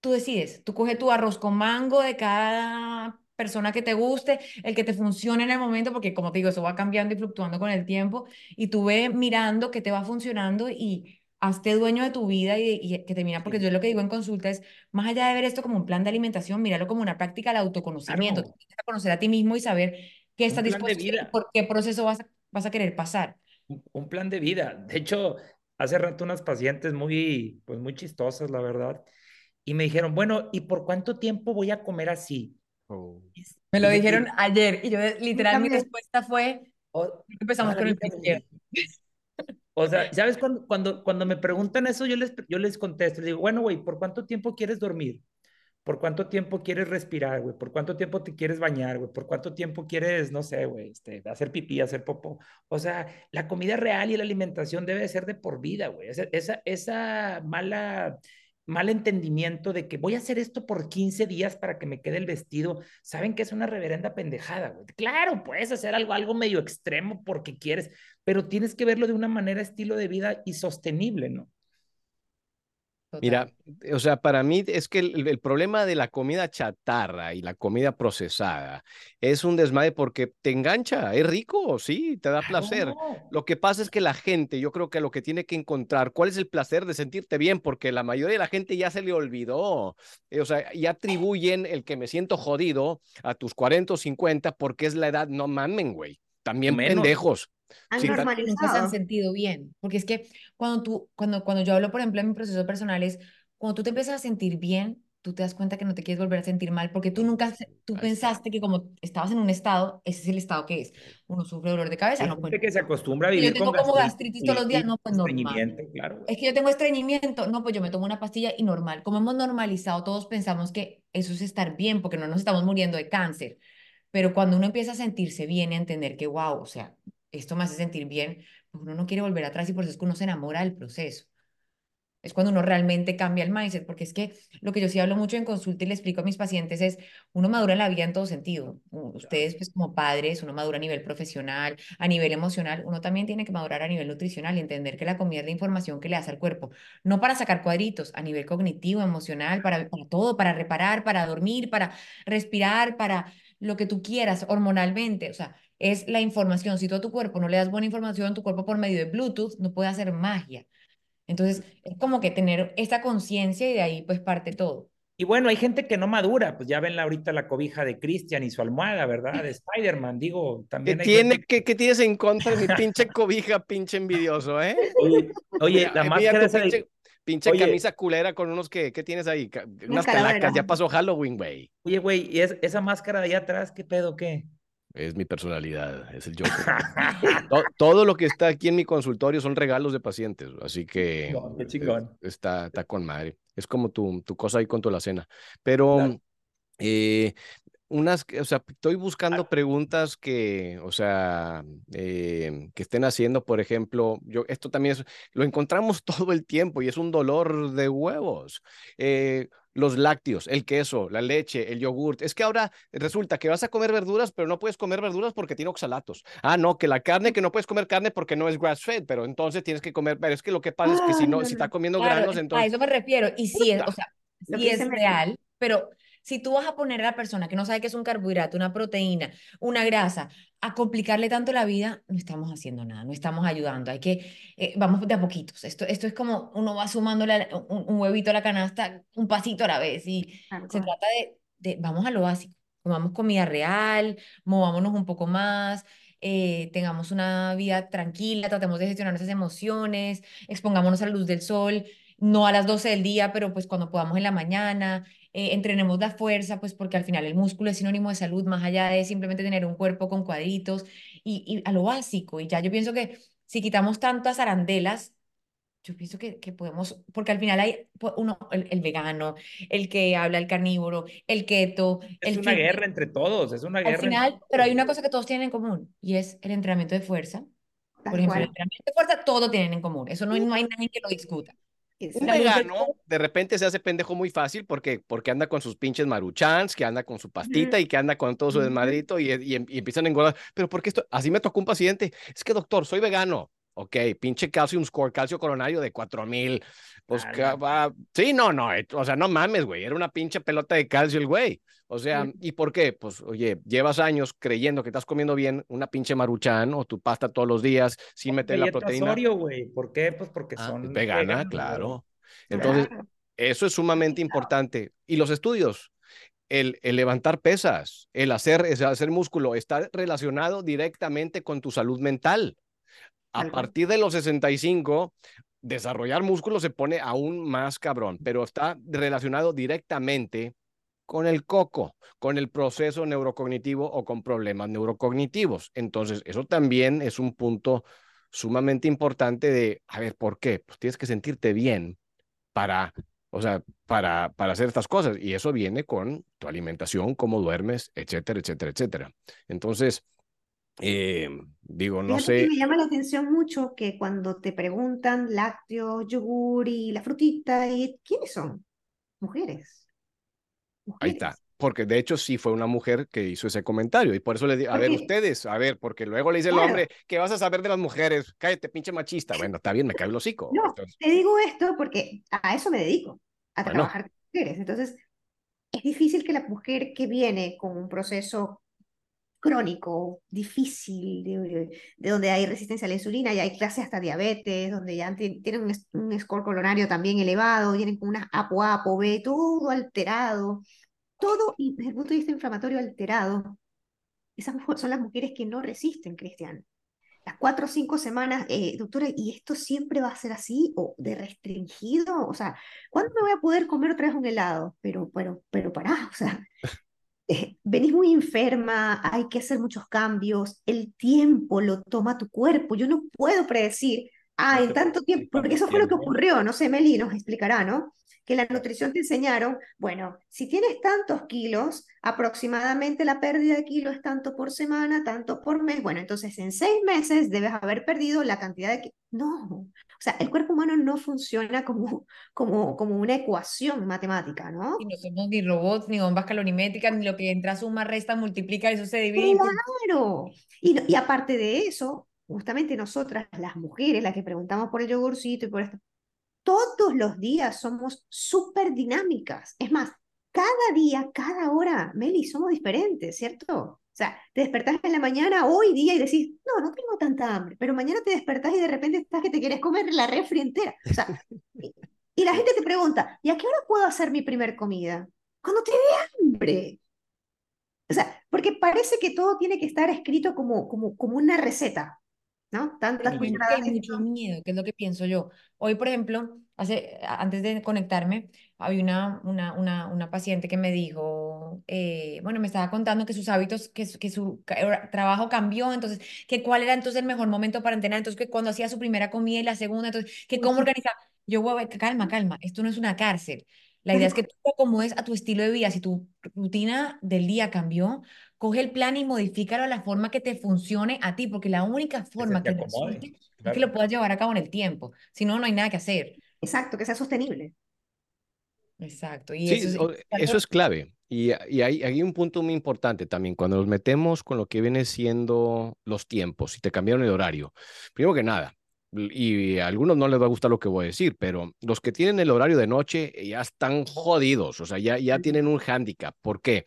Tú decides, tú coges tu arroz con mango de cada persona que te guste, el que te funcione en el momento, porque como te digo, eso va cambiando y fluctuando con el tiempo, y tú ve mirando que te va funcionando y hazte dueño de tu vida y, que te mira, porque yo lo que digo en consulta es, más allá de ver esto como un plan de alimentación, míralo como una práctica de autoconocimiento, tienes que conocer a ti mismo y saber qué estás dispuesto y por qué proceso vas a, vas a querer pasar. Un, plan de vida. De hecho, hace rato unas pacientes muy, pues muy chistosas, la verdad, y me dijeron, bueno, ¿y por cuánto tiempo voy a comer así? Oh. Me lo dijeron ayer y yo literal mi respuesta fue, empezamos con el O sea, ¿sabes cuando, cuando, cuando me preguntan eso, yo les, yo les contesto, les digo, bueno, güey, ¿por cuánto tiempo quieres dormir? ¿Por cuánto tiempo quieres respirar, güey? ¿Por cuánto tiempo te quieres bañar, güey? ¿Por cuánto tiempo quieres, no sé, güey, este, hacer pipí, hacer popó? O sea, la comida real y la alimentación debe ser de por vida, güey. Esa, esa, esa mala mal entendimiento de que voy a hacer esto por 15 días para que me quede el vestido, saben que es una reverenda pendejada, güey. Claro, puedes hacer algo, algo medio extremo porque quieres, pero tienes que verlo de una manera estilo de vida y sostenible, ¿no? Mira, o sea, para mí es que el, problema de la comida chatarra y la comida procesada es un desmadre porque te engancha, es rico, sí, te da placer. Lo que pasa es que la gente, yo creo que lo que tiene que encontrar, ¿cuál es el placer de sentirte bien? Porque la mayoría de la gente ya se le olvidó, eh, o sea, ya atribuyen el que me siento jodido a tus 40 o 50 porque es la edad, no mamen, güey. También pendejos. Han normalizado. se han sentido bien. Porque es que cuando tú, cuando, cuando yo hablo, por ejemplo, en mi proceso personal, es cuando tú te empiezas a sentir bien, tú te das cuenta que no te quieres volver a sentir mal, porque tú nunca, tú pensaste que como estabas en un estado, ese es el estado que es. Uno sufre dolor de cabeza, no pues, que se acostumbra a vivir Yo tengo como gastritis todos los días, no, pues normal. Claro. Es que yo tengo estreñimiento, no, pues yo me tomo una pastilla y normal. Como hemos normalizado, todos pensamos que eso es estar bien, porque no nos estamos muriendo de cáncer. Pero cuando uno empieza a sentirse bien y a entender que, wow, o sea, esto me hace sentir bien, uno no quiere volver atrás y por eso es que uno se enamora del proceso. Es cuando uno realmente cambia el mindset, porque es que lo que yo sí hablo mucho en consulta y le explico a mis pacientes es, uno madura en la vida en todo sentido. Ustedes, pues como padres, uno madura a nivel profesional, a nivel emocional, uno también tiene que madurar a nivel nutricional y entender que la comida es la información que le hace al cuerpo, no para sacar cuadritos, a nivel cognitivo, emocional, para, para todo, para reparar, para dormir, para respirar, para lo que tú quieras hormonalmente. O sea, es la información. Si tú a tu cuerpo no le das buena información, tu cuerpo por medio de Bluetooth no puede hacer magia. Entonces, es como que tener esta conciencia y de ahí pues parte todo. Y bueno, hay gente que no madura, pues ya ven ahorita la cobija de Christian y su almohada, ¿verdad? De Spider-Man, digo, también. ¿Qué, tiene, ¿qué, tienes en contra de mi pinche cobija, pinche envidioso, eh? Oye, la máscara esa pinche, pinche camisa culera con unos que, ¿qué tienes ahí? Unas calacas, ya pasó Halloween, güey. Oye, güey, ¿y esa máscara de allá atrás, qué pedo, qué? Es mi personalidad, es el yo. todo, lo que está aquí en mi consultorio son regalos de pacientes, así que eh, está, está con madre. Es como tu, tu cosa ahí con tu la cena. Pero eh, unas, o sea, estoy buscando preguntas que, o sea, eh, que estén haciendo, por ejemplo, yo, esto también es, lo encontramos todo el tiempo y es un dolor de huevos. Eh, los lácteos, el queso, la leche, el yogurt. Es que ahora resulta que vas a comer verduras, pero no puedes comer verduras porque tiene oxalatos. Ah, no, que la carne, que no puedes comer carne porque no es grass fed, pero entonces tienes que comer, pero es que lo que pasa es que si no, si está comiendo granos, entonces... A eso me refiero, y si es, o sea, si es real, pero si tú vas a poner a la persona que no sabe qué es un carbohidrato, una proteína, una grasa, a complicarle tanto la vida, no estamos haciendo nada, no estamos ayudando. Hay que, eh, vamos de a poquitos. Esto, esto es como uno va sumando un, huevito a la canasta, un pasito a la vez. Y se trata de, de, vamos a lo básico. Comamos comida real, movámonos un poco más, eh, tengamos una vida tranquila, tratemos de gestionar nuestras emociones, expongámonos a la luz del sol no a las 12 del día, pero pues cuando podamos en la mañana, eh, entrenemos la fuerza, pues porque al final el músculo es sinónimo de salud, más allá de simplemente tener un cuerpo con cuadritos y, y a lo básico. Y ya yo pienso que si quitamos tantas arandelas, yo pienso que, que podemos, porque al final hay uno, el, vegano, el que habla el carnívoro, el keto. Es una guerra entre todos, es una guerra. Al final, pero hay una cosa que todos tienen en común y es el entrenamiento de fuerza. Por ejemplo, el entrenamiento de fuerza, todo tienen en común. Eso no, no hay nadie que lo discuta. Un vegano de repente se hace pendejo muy fácil porque, porque anda con sus pinches maruchans, que anda con su pastita y que anda con todo su desmadrito y, y, y empiezan a engordar. Pero porque esto, así me tocó un paciente. Es que doctor, soy vegano. Ok, pinche calcium score, calcio coronario de 4000. Pues, va. sí, no, no, eh, o sea, no mames, güey, era una pinche pelota de calcio el güey. O sea, ¿y por qué? Pues, oye, llevas años creyendo que estás comiendo bien una pinche maruchan o tu pasta todos los días sin meter la proteína. güey. ¿Por qué? Pues porque ah, son vegana, claro. Entonces, eso es sumamente importante. Y los estudios, el, el, levantar pesas, el hacer, el hacer músculo, está relacionado directamente con tu salud mental. A partir de los 65, desarrollar músculo se pone aún más cabrón, pero está relacionado directamente con el coco, con el proceso neurocognitivo o con problemas neurocognitivos. Entonces, eso también es un punto sumamente importante de, a ver, ¿por qué? Pues tienes que sentirte bien para, o sea, para, para hacer estas cosas. Y eso viene con tu alimentación, cómo duermes, etcétera, etcétera, etcétera. Entonces, eh, digo, no sé. me llama la atención mucho que cuando te preguntan lácteos, yogur y la frutita, ¿quiénes son? Mujeres. Ahí está. Porque de hecho sí fue una mujer que hizo ese comentario y por eso le digo, a ver, ustedes, a ver, porque luego le dice el hombre, ¿qué vas a saber de las mujeres? Cállate, pinche machista. Bueno, está bien, me cae el hocico. No, te digo esto porque a eso me dedico, a trabajar con mujeres. Entonces, es difícil que la mujer que viene con un proceso crónico, difícil, de, donde hay resistencia a la insulina y hay clases hasta diabetes, donde ya tienen un, score colorario también elevado, vienen con unas APO, APO, B, todo alterado, todo desde el punto de vista inflamatorio alterado. Esas son las mujeres que no resisten, Cristian. Las cuatro o cinco semanas, eh, doctora, ¿y esto siempre va a ser así o de restringido? O sea, ¿cuándo me voy a poder comer otra vez un helado? Pero, pero, pero pará, o sea, eh, venís muy enferma, hay que hacer muchos cambios, el tiempo lo toma tu cuerpo, yo no puedo predecir, ah, en tanto tiempo, porque eso fue lo que ocurrió, no sé, Meli nos explicará, ¿no? Que la nutrición te enseñaron, bueno, si tienes tantos kilos, aproximadamente la pérdida de kilos es tanto por semana, tanto por mes, bueno, entonces en seis meses debes haber perdido la cantidad de kilos. No, o sea, el cuerpo humano no funciona como, como, como una ecuación matemática, ¿no? Y no somos ni robots, ni bombas calorimétricas, ni lo que entra, suma, resta, multiplica, eso se divide. Claro. Y, y aparte de eso, justamente nosotras, las mujeres, las que preguntamos por el yogurcito y por esto, todos los días somos súper dinámicas. Es más, cada día, cada hora, Meli, somos diferentes, ¿cierto? O sea, te despertás en la mañana, hoy día, y decís, no, no tengo tanta hambre, pero mañana te despertás y de repente estás que te quieres comer la refri entera. O sea, y, la gente te pregunta, ¿y a qué hora puedo hacer mi primer comida? Cuando te dé hambre. O sea, porque parece que todo tiene que estar escrito como, como, como una receta, ¿no? Tantas cucharadas. Hay mucho miedo, que es lo que pienso yo. Hoy, por ejemplo, hace, antes de conectarme, había una, una, una, una paciente que me dijo, eh, bueno, me estaba contando que sus hábitos, que, que su trabajo cambió, entonces, que cuál era entonces el mejor momento para entrenar, entonces, que cuando hacía su primera comida y la segunda, entonces, que cómo organizaba. Yo, calma, calma, esto no es una cárcel. La idea es que tú acomodes a tu estilo de vida. Si tu rutina del día cambió, coge el plan y modifícalo a la forma que te funcione a ti, porque la única forma que, te es que lo puedas llevar a cabo en el tiempo. Si no, no hay nada que hacer. Exacto, que sea sostenible. Exacto. Y eso, es, clave. Y, y hay, hay, un punto muy importante también, cuando nos metemos con lo que viene siendo los tiempos, si te cambiaron el horario. Primero que nada, y a algunos no les va a gustar lo que voy a decir, pero los que tienen el horario de noche ya están jodidos, o sea, ya, ya tienen un hándicap. ¿Por qué?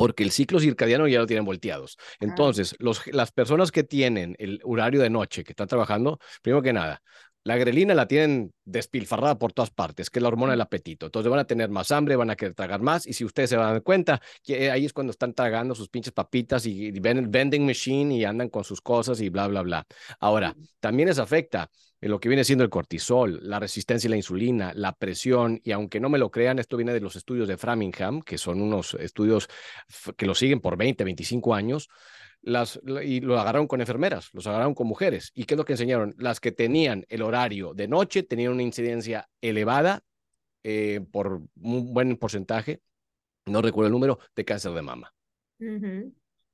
Porque el ciclo circadiano ya lo tienen volteados. Entonces, los, las personas que tienen el horario de noche, que están trabajando, primero que nada, La grelina la tienen despilfarrada por todas partes, que es la hormona del apetito. Entonces van a tener más hambre, van a querer tragar más. Y si ustedes se dan cuenta, que ahí es cuando están tragando sus pinches papitas y, ven el vending machine y andan con sus cosas y bla, bla, bla. Ahora, también les afecta en lo que viene siendo el cortisol, la resistencia a la insulina, la presión. Y aunque no me lo crean, esto viene de los estudios de Framingham, que son unos estudios que lo siguen por 20, 25 años las, y lo agarraron con enfermeras, los agarraron con mujeres. ¿Y qué es lo que enseñaron? Las que tenían el horario de noche tenían una incidencia elevada eh, por un buen porcentaje, no recuerdo el número, de cáncer de mama.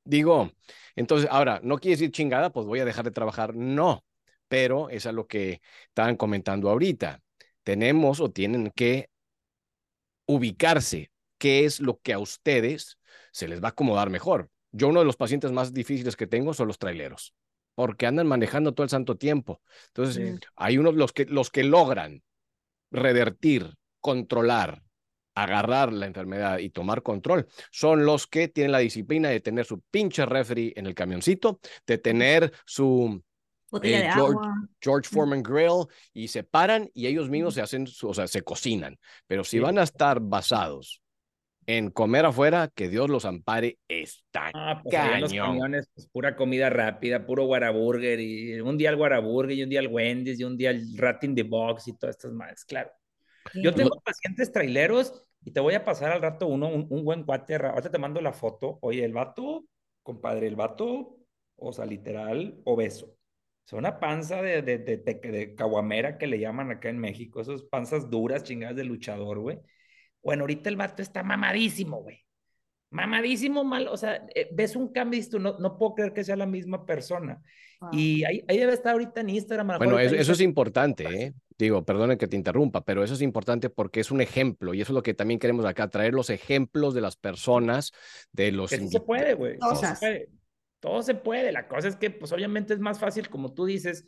Digo, entonces, ahora, no quiere decir chingada, pues voy a dejar de trabajar. No, pero eso es lo que estaban comentando ahorita. Tenemos o tienen que ubicarse qué es lo que a ustedes se les va a acomodar mejor. Yo uno de los pacientes más difíciles que tengo son los traileros, porque andan manejando todo el santo tiempo. Entonces, hay unos los que los que logran revertir, controlar, agarrar la enfermedad y tomar control, son los que tienen la disciplina de tener su pinche refri en el camioncito, de tener su eh, George, Foreman Grill y se paran y ellos mismos se hacen, o sea, se cocinan. Pero si van a estar basados en comer afuera, que Dios los ampare, está ah, pues cañón. los camiones, pues, pura comida rápida, puro guaraburger, y un día el guaraburger, y un día el Wendy's, y un día el Ratin de Box, y todas estas más, claro. Yo tengo pacientes traileros, y te voy a pasar al rato uno, un, buen cuate, ahorita te mando la foto, oye, el vato, compadre, el vato, o sea, literal, obeso. Es una panza de, de, de, de, caguamera que le llaman acá en México, esas panzas duras, chingadas de luchador, güey bueno, ahorita el vato está mamadísimo, güey. Mamadísimo, mal. O sea, eh, ves un cambio y tú no, no puedo creer que sea la misma persona. Y ahí, ahí, debe estar ahorita en Instagram. Bueno, eso, es importante, ¿eh? Digo, perdone que te interrumpa, pero eso es importante porque es un ejemplo y eso es lo que también queremos acá, traer los ejemplos de las personas, de los... Eso se puede, güey. Todo se puede. Todo se puede. La cosa es que, pues obviamente es más fácil, como tú dices,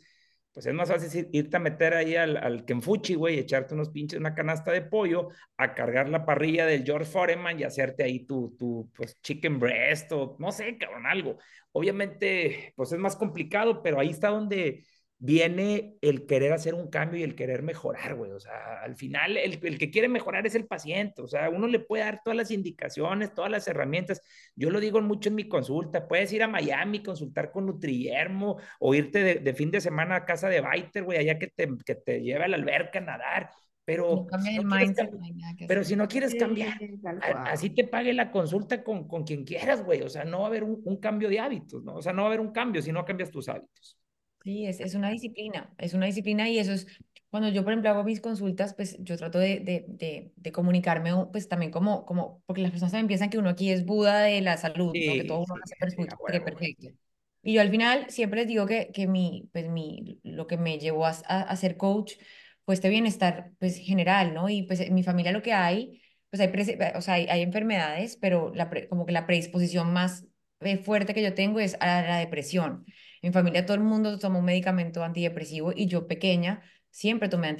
pues es más fácil irte a meter ahí al, al Kenfuchi, güey, echarte unos pinches, una canasta de pollo, a cargar la parrilla del George Foreman y hacerte ahí tu, tu, pues, chicken breast o no sé, cabrón, algo. Obviamente, pues es más complicado, pero ahí está donde viene el querer hacer un cambio y el querer mejorar, güey. O sea, al final el, el, que quiere mejorar es el paciente. O sea, uno le puede dar todas las indicaciones, todas las herramientas. Yo lo digo mucho en mi consulta. Puedes ir a Miami, consultar con Nutriermo o irte de, de fin de semana a casa de Biter, güey, allá que te, que te lleve a la alberca a nadar. Pero, si no, pero si no quieres cambiar, así te pague la consulta con, con quien quieras, güey. O sea, no va a haber un, un cambio de hábitos, ¿no? O sea, no va a haber un cambio si no cambias tus hábitos. Sí, es, es una disciplina, es una disciplina y eso es, cuando yo, por ejemplo, hago mis consultas, pues yo trato de, de, de, de comunicarme, pues también como, como, porque las personas también piensan que uno aquí es Buda de la salud, que todo uno hace perfecto, perfecto. Y yo al final siempre les digo que, que mi, pues mi, lo que me llevó a, a, ser coach fue este bienestar pues general, ¿no? Y pues en mi familia lo que hay, pues hay, o sea, hay, hay enfermedades, pero la como que la predisposición más eh, fuerte que yo tengo es a la depresión. En familia todo el mundo toma un medicamento antidepresivo y yo pequeña siempre tomé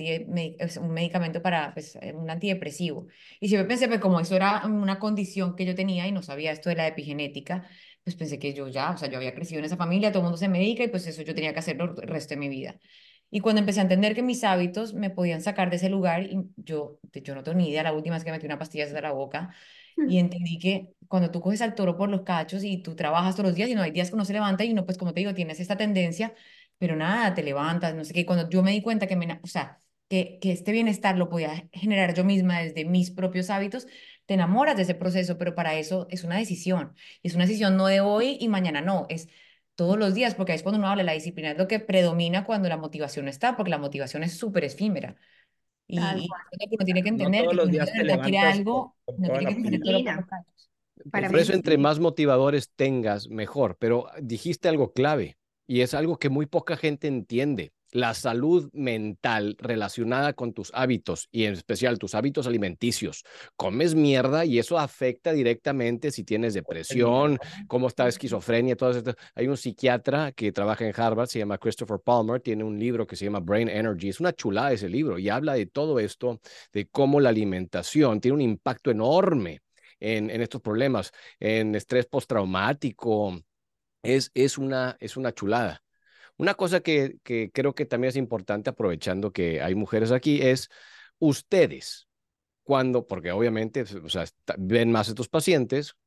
un medicamento para pues, eh, un antidepresivo. Y siempre pensé, pues como eso era una condición que yo tenía y no sabía esto de la epigenética, pues pensé que yo ya, o sea, yo había crecido en esa familia, todo el mundo se medica y pues eso yo tenía que hacerlo el resto de mi vida. Y cuando empecé a entender que mis hábitos me podían sacar de ese lugar, y yo, yo no tengo ni idea, la última vez que metí una pastilla desde la boca, y entendí que cuando tú coges al toro por los cachos y tú trabajas todos los días y no hay días que uno se levanta y uno, pues como te digo, tienes esta tendencia, pero nada, te levantas, no sé qué. Cuando yo me di cuenta que, me, o sea, que, que este bienestar lo podía generar yo misma desde mis propios hábitos, te enamoras de ese proceso, pero para eso es una decisión. Es una decisión no de hoy y mañana no, es todos los días, porque es cuando uno habla, la disciplina es lo que predomina cuando la motivación no está, porque la motivación es súper efímera. Y, uno tiene que entender todos los días te algo, no tiene que todo Por eso, entre más motivadores tengas, mejor. Pero dijiste algo clave y es algo que muy poca gente entiende la salud mental relacionada con tus hábitos y en especial tus hábitos alimenticios. Comes mierda y eso afecta directamente si tienes depresión, cómo está esquizofrenia, todo esto. Hay un psiquiatra que trabaja en Harvard, se llama Christopher Palmer, tiene un libro que se llama Brain Energy. Es una chulada ese libro y habla de todo esto, de cómo la alimentación tiene un impacto enorme en, en estos problemas, en estrés postraumático. Es, es, una, es una chulada. Una cosa que, creo que también es importante, aprovechando que hay mujeres aquí, es ustedes, cuando, porque obviamente o sea, ven más a estos pacientes,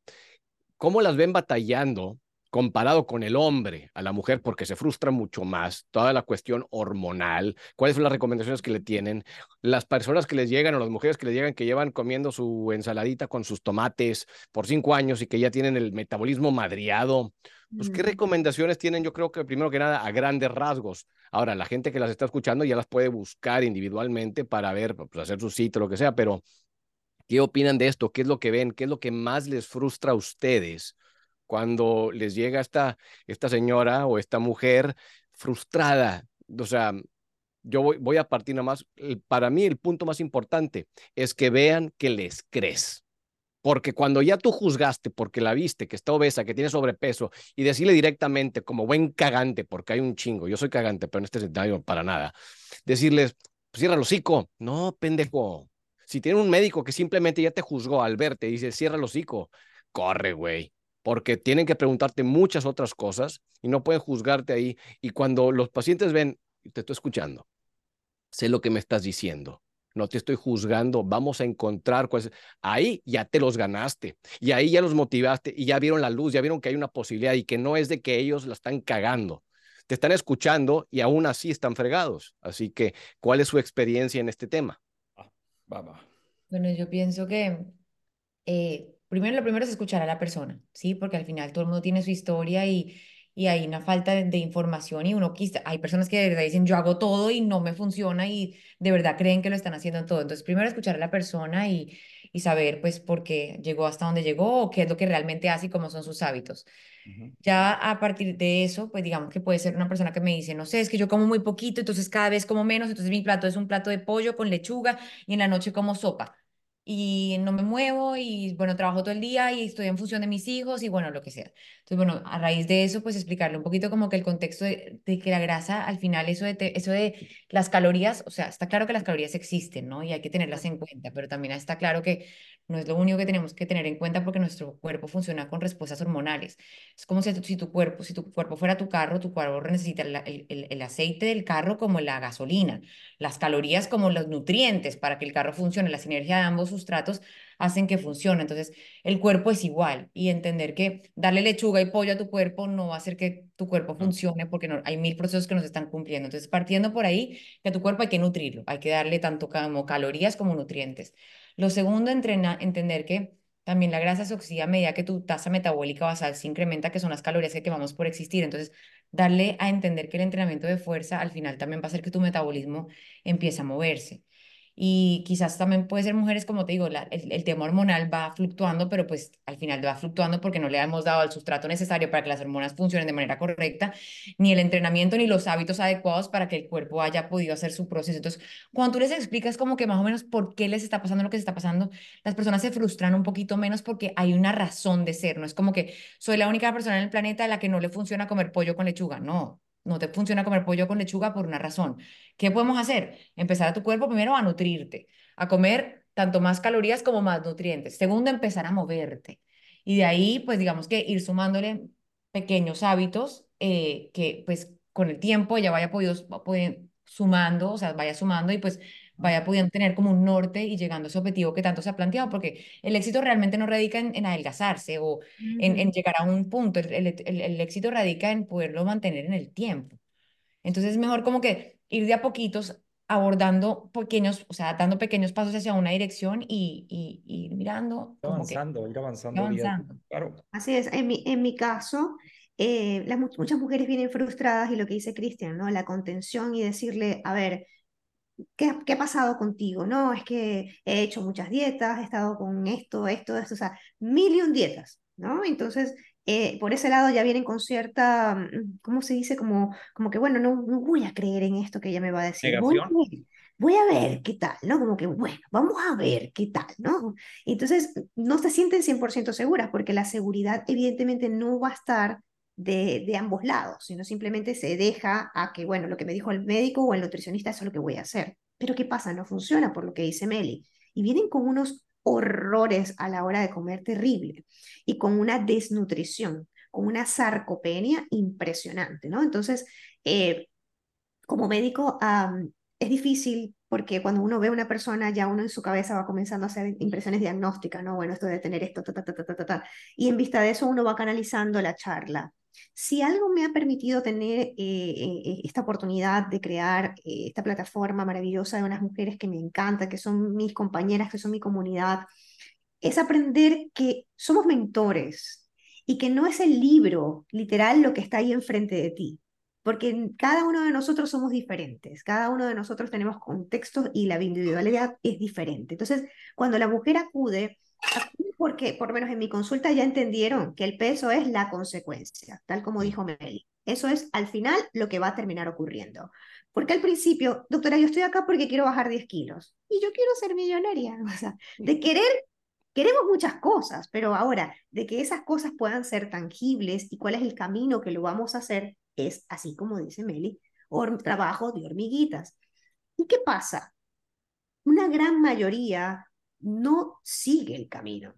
¿cómo las ven batallando comparado con el hombre a la mujer porque se frustra mucho más, toda la cuestión hormonal, cuáles son las recomendaciones que le tienen, las personas que les llegan o las mujeres que les llegan que llevan comiendo su ensaladita con sus tomates por cinco años y que ya tienen el metabolismo madriado, pues qué recomendaciones tienen, yo creo que primero que nada a grandes rasgos. Ahora, la gente que las está escuchando ya las puede buscar individualmente para ver, pues, hacer su sitio, lo que sea, pero ¿qué opinan de esto? ¿Qué es lo que ven? ¿Qué es lo que más les frustra a ustedes? Cuando les llega esta, esta señora o esta mujer frustrada. O sea, yo voy, a partir nada más, para mí el punto más importante es que vean que les crees. Porque cuando ya tú juzgaste porque la viste, que está obesa, que tiene sobrepeso, y decirle directamente como buen cagante, porque hay un chingo, yo soy cagante, pero en este sentido para nada, decirles, cierra el hocico. No, pendejo. Si tiene un médico que simplemente ya te juzgó al verte y dice, cierra el hocico, corre, güey porque tienen que preguntarte muchas otras cosas y no pueden juzgarte ahí. Y cuando los pacientes ven, te estoy escuchando, sé lo que me estás diciendo, no te estoy juzgando, vamos a encontrar cosas. Ahí ya te los ganaste y ahí ya los motivaste y ya vieron la luz, ya vieron que hay una posibilidad y que no es de que ellos la están cagando. Te están escuchando y aún así están fregados. Así que, ¿cuál es su experiencia en este tema? Ah, bueno, yo pienso que eh, primero, lo primero es escuchar a la persona, ¿sí? Porque al final todo el mundo tiene su historia y, y hay una falta de, información y uno hay personas que de verdad dicen yo hago todo y no me funciona y de verdad creen que lo están haciendo todo. Entonces, primero escuchar a la persona y, y saber pues por qué llegó hasta donde llegó o qué es lo que realmente hace y cómo son sus hábitos. Ya a partir de eso, pues digamos que puede ser una persona que me dice, no sé, es que yo como muy poquito, entonces cada vez como menos, entonces mi plato es un plato de pollo con lechuga y en la noche como sopa y no me muevo y bueno, trabajo todo el día y estoy en función de mis hijos y bueno, lo que sea. Entonces, bueno, a raíz de eso, pues explicarle un poquito como que el contexto de, que la grasa, al final, eso de, eso de las calorías, o sea, está claro que las calorías existen, ¿no? Y hay que tenerlas en cuenta, pero también está claro que no es lo único que tenemos que tener en cuenta porque nuestro cuerpo funciona con respuestas hormonales. Es como si, si tu cuerpo, si tu cuerpo fuera tu carro, tu cuerpo necesita el, el, el aceite del carro como la gasolina, las calorías como los nutrientes para que el carro funcione, la sinergia de ambos sustratos hacen que funcione. Entonces, el cuerpo es igual y entender que darle lechuga y pollo a tu cuerpo no va a hacer que tu cuerpo funcione porque no, hay mil procesos que no se están cumpliendo. Entonces, partiendo por ahí, que a tu cuerpo hay que nutrirlo, hay que darle tanto como calorías como nutrientes. Lo segundo, entrena, entender que también la grasa se oxida a medida que tu tasa metabólica basal se incrementa, que son las calorías que quemamos por existir. Entonces, darle a entender que el entrenamiento de fuerza al final también va a hacer que tu metabolismo empiece a moverse y quizás también puede ser mujeres, como te digo, el, tema hormonal va fluctuando, pero pues al final va fluctuando porque no le hemos dado el sustrato necesario para que las hormonas funcionen de manera correcta, ni el entrenamiento ni los hábitos adecuados para que el cuerpo haya podido hacer su proceso. Entonces, cuando tú les explicas como que más o menos por qué les está pasando lo que se está pasando, las personas se frustran un poquito menos porque hay una razón de ser, no es como que soy la única persona en el planeta a la que no le funciona comer pollo con lechuga, no, no te funciona comer pollo con lechuga por una razón. ¿Qué podemos hacer? Empezar a tu cuerpo primero a nutrirte, a comer tanto más calorías como más nutrientes. Segundo, empezar a moverte. Y de ahí, pues digamos que ir sumándole pequeños hábitos eh, que pues con el tiempo ya vaya podido, sumando, o sea, vaya sumando y pues vaya pudiendo tener como un norte y llegando a ese objetivo que tanto se ha planteado, porque el éxito realmente no radica en, adelgazarse o en, llegar a un punto, el, el, éxito radica en poderlo mantener en el tiempo. Entonces es mejor como que ir de a poquitos abordando pequeños, o sea, dando pequeños pasos hacia una dirección y, y, mirando. avanzando, ir avanzando. Claro. Así es, en mi, en mi caso, eh, las, muchas mujeres vienen frustradas y lo que dice Cristian, ¿no? La contención y decirle, a ver, ¿Qué, ¿qué, ha pasado contigo? No, es que he hecho muchas dietas, he estado con esto, esto, esto, o sea, mil y un dietas, ¿no? Entonces, eh, por ese lado ya vienen con cierta, mm, ¿cómo se dice? Como, como que, bueno, no, no voy a creer en esto que ella me va a decir. Voy a, ver, voy a, ver, qué tal, ¿no? Como que, bueno, vamos a ver qué tal, ¿no? Entonces, no se sienten 100% seguras porque la seguridad evidentemente no va a estar de, de, ambos lados, sino simplemente se deja a que, bueno, lo que me dijo el médico o el nutricionista, eso es lo que voy a hacer. Pero ¿qué pasa? No funciona por lo que dice Meli. Y vienen con unos horrores a la hora de comer terrible y con una desnutrición, con una sarcopenia impresionante, ¿no? Entonces, eh, como médico, es difícil porque cuando uno ve a una persona, ya uno en su cabeza va comenzando a hacer impresiones diagnósticas, ¿no? Bueno, esto de tener esto, ta, ta, ta, ta, ta, ta. Y en vista de eso uno va canalizando la charla. Si algo me ha permitido tener eh, esta oportunidad de crear eh, esta plataforma maravillosa de unas mujeres que me encantan, que son mis compañeras, que son mi comunidad, es aprender que somos mentores y que no es el libro literal lo que está ahí enfrente de ti, porque cada uno de nosotros somos diferentes, cada uno de nosotros tenemos contextos y la individualidad es diferente. Entonces, cuando la mujer acude, porque por lo menos en mi consulta ya entendieron que el peso es la consecuencia, tal como dijo Meli. Eso es al final lo que va a terminar ocurriendo. Porque al principio, doctora, yo estoy acá porque quiero bajar 10 kilos y yo quiero ser millonaria. O sea, de querer Queremos muchas cosas, pero ahora, de que esas cosas puedan ser tangibles y cuál es el camino que lo vamos a hacer, es así como dice Meli, trabajo de hormiguitas. ¿Y qué pasa? Una gran mayoría no sigue el camino.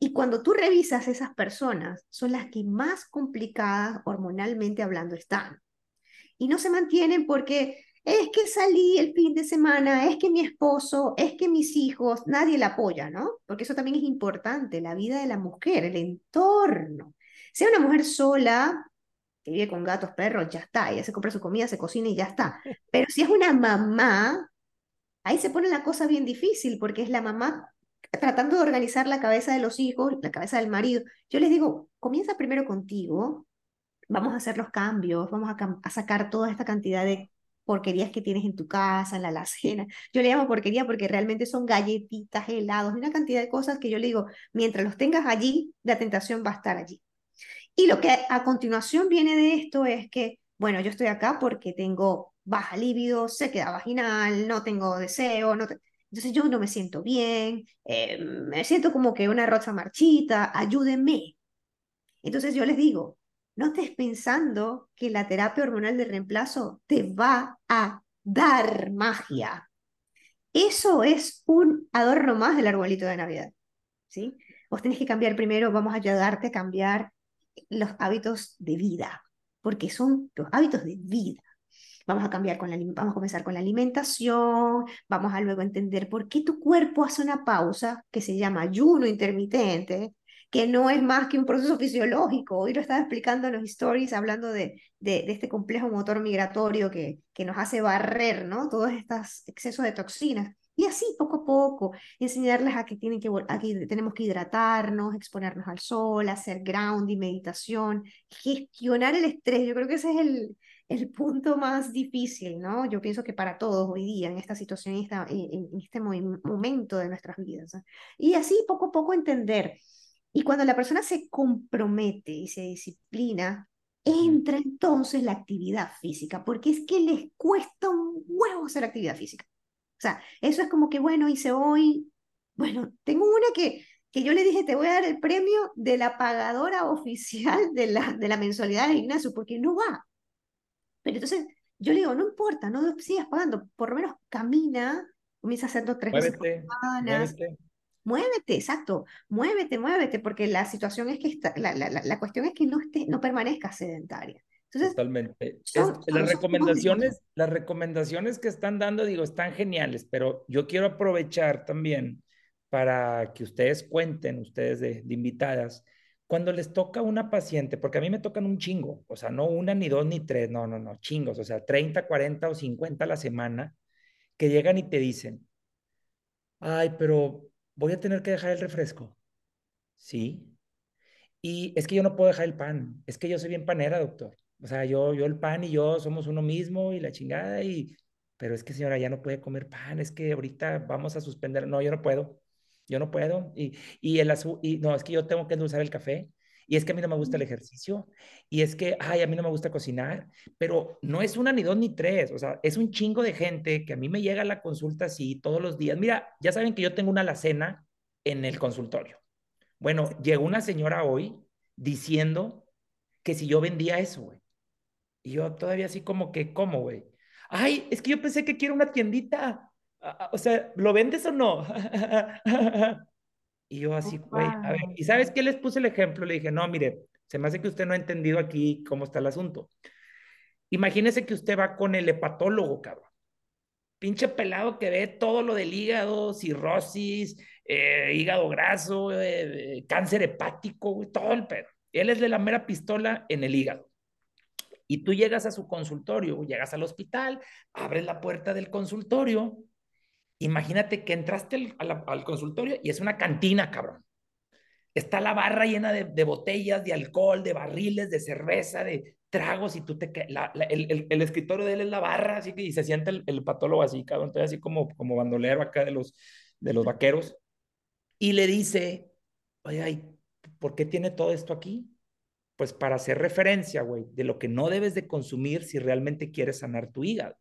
Y cuando tú revisas esas personas, son las que más complicadas hormonalmente hablando están. Y no se mantienen porque es que salí el fin de semana, es que mi esposo, es que mis hijos, nadie la apoya, ¿no? Porque eso también es importante, la vida de la mujer, el entorno. Sea una mujer sola, que vive con gatos, perros, ya está, ella se compra su comida, se cocina y ya está. Pero si es una mamá, ahí se pone la cosa bien difícil, porque es la mamá tratando de organizar la cabeza de los hijos, la cabeza del marido. Yo les digo, comienza primero contigo, vamos a hacer los cambios, vamos a, sacar toda esta cantidad de porquerías que tienes en tu casa, en la alacena. Yo le llamo porquería porque realmente son galletitas, helados, una cantidad de cosas que yo le digo, mientras los tengas allí, la tentación va a estar allí. Y lo que a continuación viene de esto es que, bueno, yo estoy acá porque tengo baja libido, sequedad vaginal, no tengo deseo, no entonces yo no me siento bien, eh, me siento como que una rosa marchita, ayúdenme. Entonces yo les digo, no estés pensando que la terapia hormonal de reemplazo te va a dar magia. Eso es un adorno más del arbolito de Navidad. ¿sí? Vos tenés que cambiar primero, vamos a ayudarte a cambiar los hábitos de vida, porque son los hábitos de vida. Vamos a cambiar con la, vamos a comenzar con la alimentación, vamos a luego entender por qué tu cuerpo hace una pausa que se llama ayuno intermitente, que no es más que un proceso fisiológico. Hoy lo estaba explicando en los stories hablando de, de, este complejo motor migratorio que, que nos hace barrer, ¿no? Todos estos excesos de toxinas. Y así, poco a poco, enseñarles a que, tienen que, a que tenemos que hidratarnos, exponernos al sol, hacer grounding, meditación, gestionar el estrés. Yo creo que ese es el, el punto más difícil, ¿no? Yo pienso que para todos hoy día, en esta situación, en, esta, en, este momento de nuestras vidas. Y así, poco a poco, entender y cuando la persona se compromete y se disciplina, entra entonces la actividad física, porque es que les cuesta un huevo hacer actividad física. O sea, eso es como que, bueno, hice hoy, bueno, tengo una que, que yo le dije, te voy a dar el premio de la pagadora oficial de la, de la mensualidad de gimnasio, porque no va. Pero entonces yo le digo, no importa, no sigas pagando, por lo menos camina, comienza a hacerlo tres veces Muévete, exacto, muévete, muévete, porque la situación es que está, la, la, la, cuestión es que no, esté, no permanezca sedentaria. Entonces, Totalmente. las, recomendaciones, las recomendaciones que están dando, digo, están geniales, pero yo quiero aprovechar también para que ustedes cuenten, ustedes de, de invitadas, cuando les toca una paciente, porque a mí me tocan un chingo, o sea, no una, ni dos, ni tres, no, no, no, chingos, o sea, 30, 40 o 50 a la semana, que llegan y te dicen, ay, pero voy a tener que dejar el refresco. Sí. Y es que yo no puedo dejar el pan. Es que yo soy bien panera, doctor. O sea, yo, yo el pan y yo somos uno mismo y la chingada y... Pero es que señora ya no puede comer pan. Es que ahorita vamos a suspender. No, yo no puedo. Yo no puedo. Y, y el azul... Y no, es que yo tengo que endulzar el café. Y es que a mí no me gusta el ejercicio. Y es que, ay, a mí no me gusta cocinar. Pero no es una, ni dos, ni tres. O sea, es un chingo de gente que a mí me llega a la consulta así todos los días. Mira, ya saben que yo tengo una alacena en el consultorio. Bueno, llegó una señora hoy diciendo que si yo vendía eso, güey. Y yo todavía así como que, ¿cómo, güey? Ay, es que yo pensé que quiero una tiendita. O sea, ¿lo vendes o no? Y yo así, güey, a ver, ¿y sabes qué les puse el ejemplo? Le dije, no, mire, Se me hace que usted no ha entendido aquí cómo está el asunto. Imagínese que usted va con el hepatólogo, cabrón. Pinche pelado que ve todo lo del hígado, cirrosis, eh, hígado graso, eh, cáncer hepático, todo el pedo. Él es de la mera pistola en el hígado. Y tú llegas a su consultorio, llegas al hospital, abres la puerta del consultorio. Imagínate que entraste al, consultorio y es una cantina, cabrón está la barra llena de, botellas, de alcohol, de barriles, de cerveza, de tragos, y tú te el, escritorio de él es la barra, así que y se siente el, patólogo así, cabrón, entonces así como, como bandolero acá de los, de los vaqueros, y le dice, oye, ¿por qué tiene todo esto aquí? Pues para hacer referencia, güey, de lo que no debes de consumir si realmente quieres sanar tu hígado.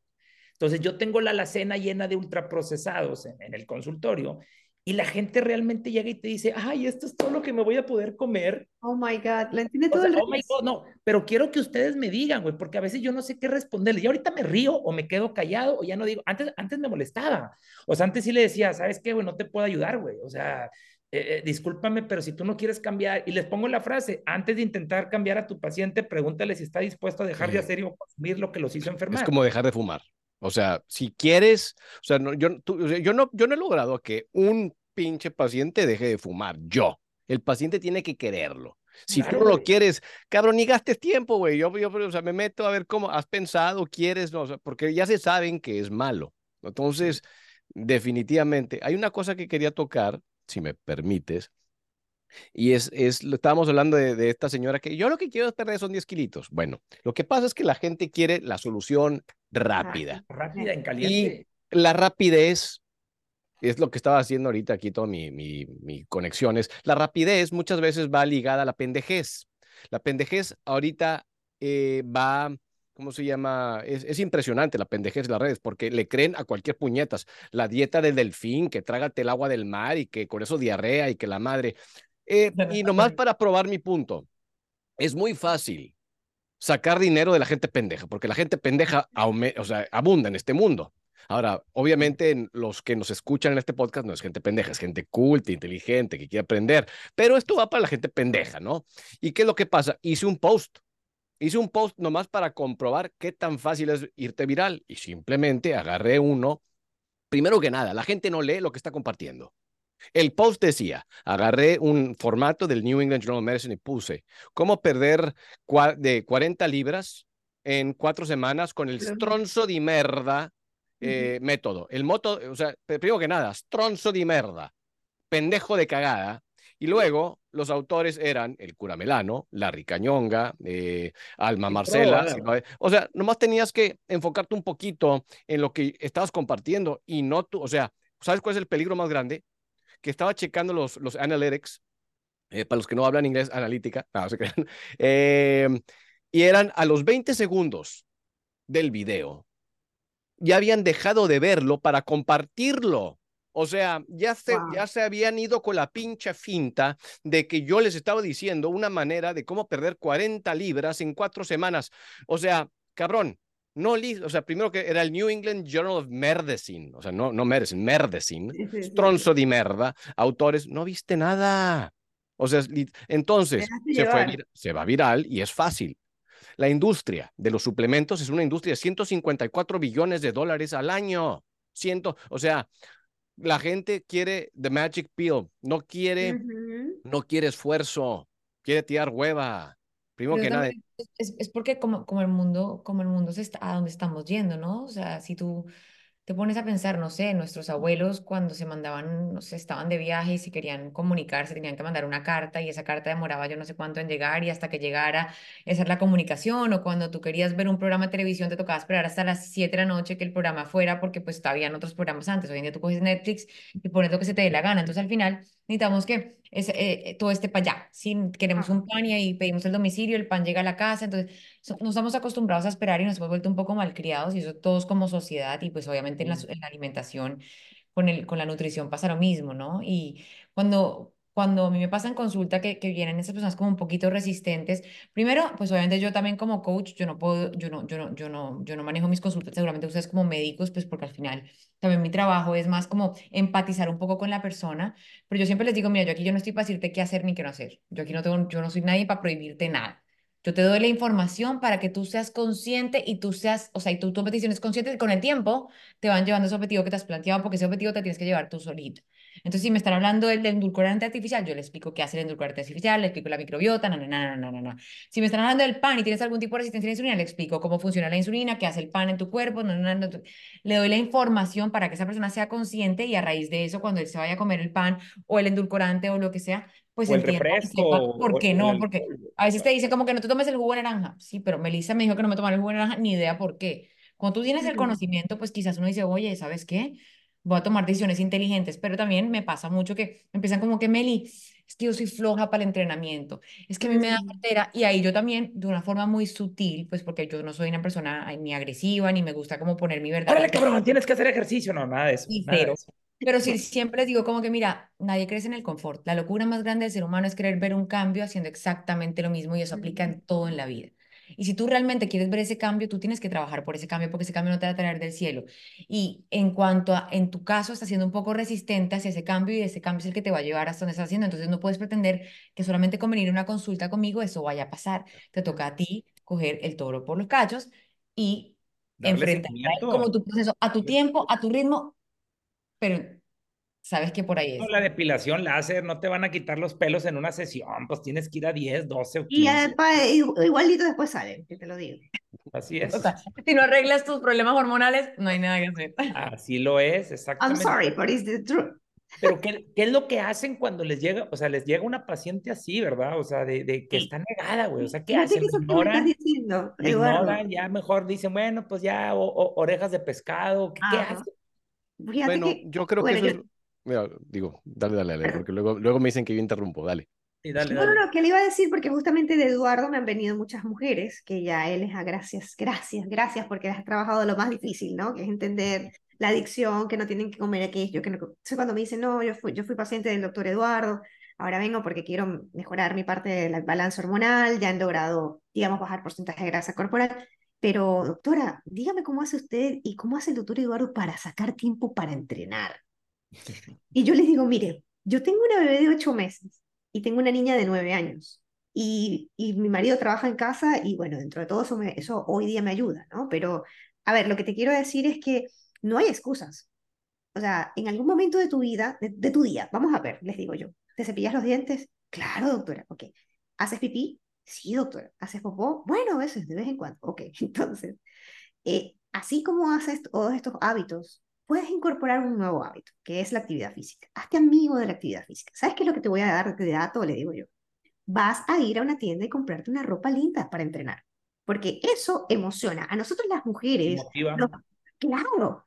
Entonces yo tengo la alacena llena de ultraprocesados en, en el consultorio y la gente realmente llega y te dice, ay, esto es todo lo que me voy a poder comer. Oh my God, la entiende todo el Oh my God, no, pero quiero que ustedes me digan, güey, porque a veces yo no sé qué responderle. Y ahorita me río o me quedo callado o ya no digo. Antes, antes me molestaba. O sea, antes sí le decía, ¿sabes qué, güey? No te puedo ayudar, güey. O sea, eh, eh, discúlpame, pero si tú no quieres cambiar, y les pongo la frase, antes de intentar cambiar a tu paciente, pregúntale si está dispuesto a dejar de hacer o consumir lo que los hizo enfermar. Es como dejar de fumar. O sea, si quieres, o sea, no, yo, yo, no, yo no he logrado que un pinche paciente deje de fumar, yo. El paciente tiene que quererlo. Si tú no lo quieres, cabrón, ni gastes tiempo, güey. Yo, yo, o sea, me meto a ver cómo has pensado, quieres, no, porque ya se saben que es malo. Entonces, definitivamente, hay una cosa que quería tocar, si me permites, y es, es estábamos hablando de, de, esta señora que yo lo que quiero perder son 10 kilitos. Bueno, lo que pasa es que la gente quiere la solución rápida. Rápida, en caliente. Y la rapidez es lo que estaba haciendo ahorita aquí toda mi, mi, mi conexiones. La rapidez muchas veces va ligada a la pendejez. La pendejez ahorita eh, va, ¿cómo se llama? Es, es, impresionante la pendejez de las redes porque le creen a cualquier puñetas. La dieta del delfín, que trágate el agua del mar y que con eso diarrea y que la madre. Eh, y nomás para probar mi punto, es muy fácil sacar dinero de la gente pendeja, porque la gente pendeja o sea, abunda en este mundo. Ahora, obviamente los que nos escuchan en este podcast no es gente pendeja, es gente culta, inteligente, que quiere aprender, pero esto va para la gente pendeja, ¿no? ¿Y qué es lo que pasa? Hice un post, hice un post nomás para comprobar qué tan fácil es irte viral y simplemente agarré uno. Primero que nada, la gente no lee lo que está compartiendo. El post decía, agarré un formato del New England Journal of Medicine y puse, ¿cómo perder de 40 libras en cuatro semanas con el stronzo de merda eh, método. El moto, o sea, primero que nada, stronzo de merda, pendejo de cagada. Y luego los autores eran el cura Melano, Larry Cañonga, eh, Alma Marcela. o sea, nomás tenías que enfocarte un poquito en lo que estabas compartiendo y no tú, o sea, ¿sabes cuál es el peligro más grande? Que estaba checando los, los analytics, eh, para los que no hablan inglés, analítica, no, se crean, em, y eran a los 20 segundos del video, ya habían dejado de verlo para compartirlo. O sea, ya se, ya se habían ido con la pincha finta de que yo les estaba diciendo una manera de cómo perder 40 libras en cuatro semanas. O sea, cabrón, no, o sea, primero que era el New England Journal of Medicine, o sea, no, no Medicine, Medicine, tronzo de merda, autores, no viste nada. O sea, entonces se, fue, se va viral y es fácil. La industria de los suplementos es una industria de 154 billones de dólares al año. Ciento, o sea, la gente quiere the magic pill, no quiere, no quiere esfuerzo, quiere tirar hueva. Primero que nada. Es, es, porque como, como el mundo, como el mundo se está a donde estamos yendo, ¿no? O sea, si tú te pones a pensar, no sé, nuestros abuelos cuando se mandaban, no sé, estaban de viaje y si querían comunicarse tenían que mandar una carta y esa carta demoraba yo no sé cuánto en llegar y hasta que llegara esa es la comunicación o cuando tú querías ver un programa de televisión te tocaba esperar hasta las 7 de la noche que el programa fuera porque pues habían otros programas antes. Hoy en día tú coges Netflix y pones lo que se te dé la gana. Entonces al final necesitamos que es, eh, todo este para allá. Si queremos un pan y ahí pedimos el domicilio, el pan llega a la casa, entonces no estamos acostumbrados a esperar y nos hemos vuelto un poco malcriados y eso todos como sociedad y pues obviamente en la, en la alimentación con, el, con la nutrición pasa lo mismo, ¿no? Y cuando cuando a mí me pasa en consulta que, que vienen esas personas como un poquito resistentes, primero, pues obviamente yo también como coach, yo no puedo, yo no, yo no, yo no, yo no manejo mis consultas, seguramente ustedes como médicos, pues porque al final también mi trabajo es más como empatizar un poco con la persona, pero yo siempre les digo, mira, yo aquí yo no estoy para decirte qué hacer ni qué no hacer, yo aquí no tengo, yo no soy nadie para prohibirte nada. Yo te doy la información para que tú seas consciente y tú seas, o sea, y tú tomes decisiones conscientes y con el tiempo te van llevando ese objetivo que te has planteado, porque ese objetivo te tienes que llevar tú solito. Entonces, si me están hablando del, endulcorante artificial, yo le explico qué hace el endulcorante artificial, le explico la microbiota, no, no, no, no, no, no. Si me están hablando del pan y tienes algún tipo de resistencia a la insulina, le explico cómo funciona la insulina, qué hace el pan en tu cuerpo, no, no, no, Le doy la información para que esa persona sea consciente y a raíz de eso, cuando él se vaya a comer el pan o el endulcorante o lo que sea, pues entienda por qué no, porque a veces te dice como que no te tomes el jugo de naranja. Sí, pero Melissa me dijo que no me tomara el jugo de naranja, ni idea por qué. Cuando tú tienes el conocimiento, pues quizás uno dice, oye, ¿sabes qué? Voy a tomar decisiones inteligentes, pero también me pasa mucho que empiezan como que, Meli, es que yo soy floja para el entrenamiento, es que a mí me da cartera, y ahí yo también, de una forma muy sutil, pues porque yo no soy una persona ni agresiva, ni me gusta como poner mi verdad. Órale, cabrón, tienes que hacer ejercicio, no, nada de eso. pero, pero sí, siempre les digo como que, mira, nadie crece en el confort. La locura más grande del ser humano es querer ver un cambio haciendo exactamente lo mismo y eso aplica en todo en la vida. Y si tú realmente quieres ver ese cambio, tú tienes que trabajar por ese cambio porque ese cambio no te va a traer del cielo. Y en cuanto a, en tu caso, estás siendo un poco resistente hacia ese cambio y ese cambio es el que te va a llevar hasta donde estás haciendo. Entonces no puedes pretender que solamente con venir a una consulta conmigo eso vaya a pasar. Te toca a ti coger el toro por los cachos y enfrentar como tu proceso a tu tiempo, a tu ritmo, pero sabes que por ahí es. la depilación láser, no te van a quitar los pelos en una sesión, pues tienes que ir a 10, 12 o 15. Y igualito después salen, que te lo digo. Así es. si no arreglas tus problemas hormonales, no hay nada que hacer. Así lo es, exactamente. I'm sorry, but it's the truth. Pero ¿qué, ¿qué, es lo que hacen cuando les llega, o sea, les llega una paciente así, ¿verdad? O sea, de, de que está negada, güey. O sea, ¿qué hacen? ignoran, diciendo, ignoran, ya mejor dicen, bueno, pues ya orejas de pescado, ¿qué, ¿qué hacen? Bueno, yo creo que eso es digo, dale, dale, dale, porque luego, luego me dicen que yo interrumpo, dale. Sí, dale, No, no, no, que le iba a decir, porque justamente de Eduardo me han venido muchas mujeres, que ya él es a gracias, gracias, gracias, porque has trabajado lo más difícil, ¿no? Que es entender la adicción, que no tienen que comer aquello, que no... cuando me dicen, no, yo fui, yo fui paciente del doctor Eduardo, ahora vengo porque quiero mejorar mi parte del balance hormonal, ya han logrado, digamos, bajar porcentaje de grasa corporal, pero doctora, dígame cómo hace usted y cómo hace el doctor Eduardo para sacar tiempo para entrenar. Y yo les digo, mire, yo tengo una bebé de ocho meses y tengo una niña de nueve años. Y, y mi marido trabaja en casa y bueno, dentro de todo eso, eso hoy día me ayuda, ¿no? Pero, a ver, lo que te quiero decir es que no hay excusas. O sea, en algún momento de tu vida, de, tu día, vamos a ver, les digo yo, ¿te cepillas los dientes? Claro, doctora, ok. ¿Haces pipí? Sí, doctora. ¿Haces popó? Bueno, a veces, de vez en cuando. Ok, entonces, eh, así como haces todos estos hábitos puedes incorporar un nuevo hábito, que es la actividad física. Hazte amigo de la actividad física. ¿Sabes qué es lo que te voy a dar de dato? Le digo yo. Vas a ir a una tienda y comprarte una ropa linda para entrenar, porque eso emociona. A nosotros las mujeres, claro,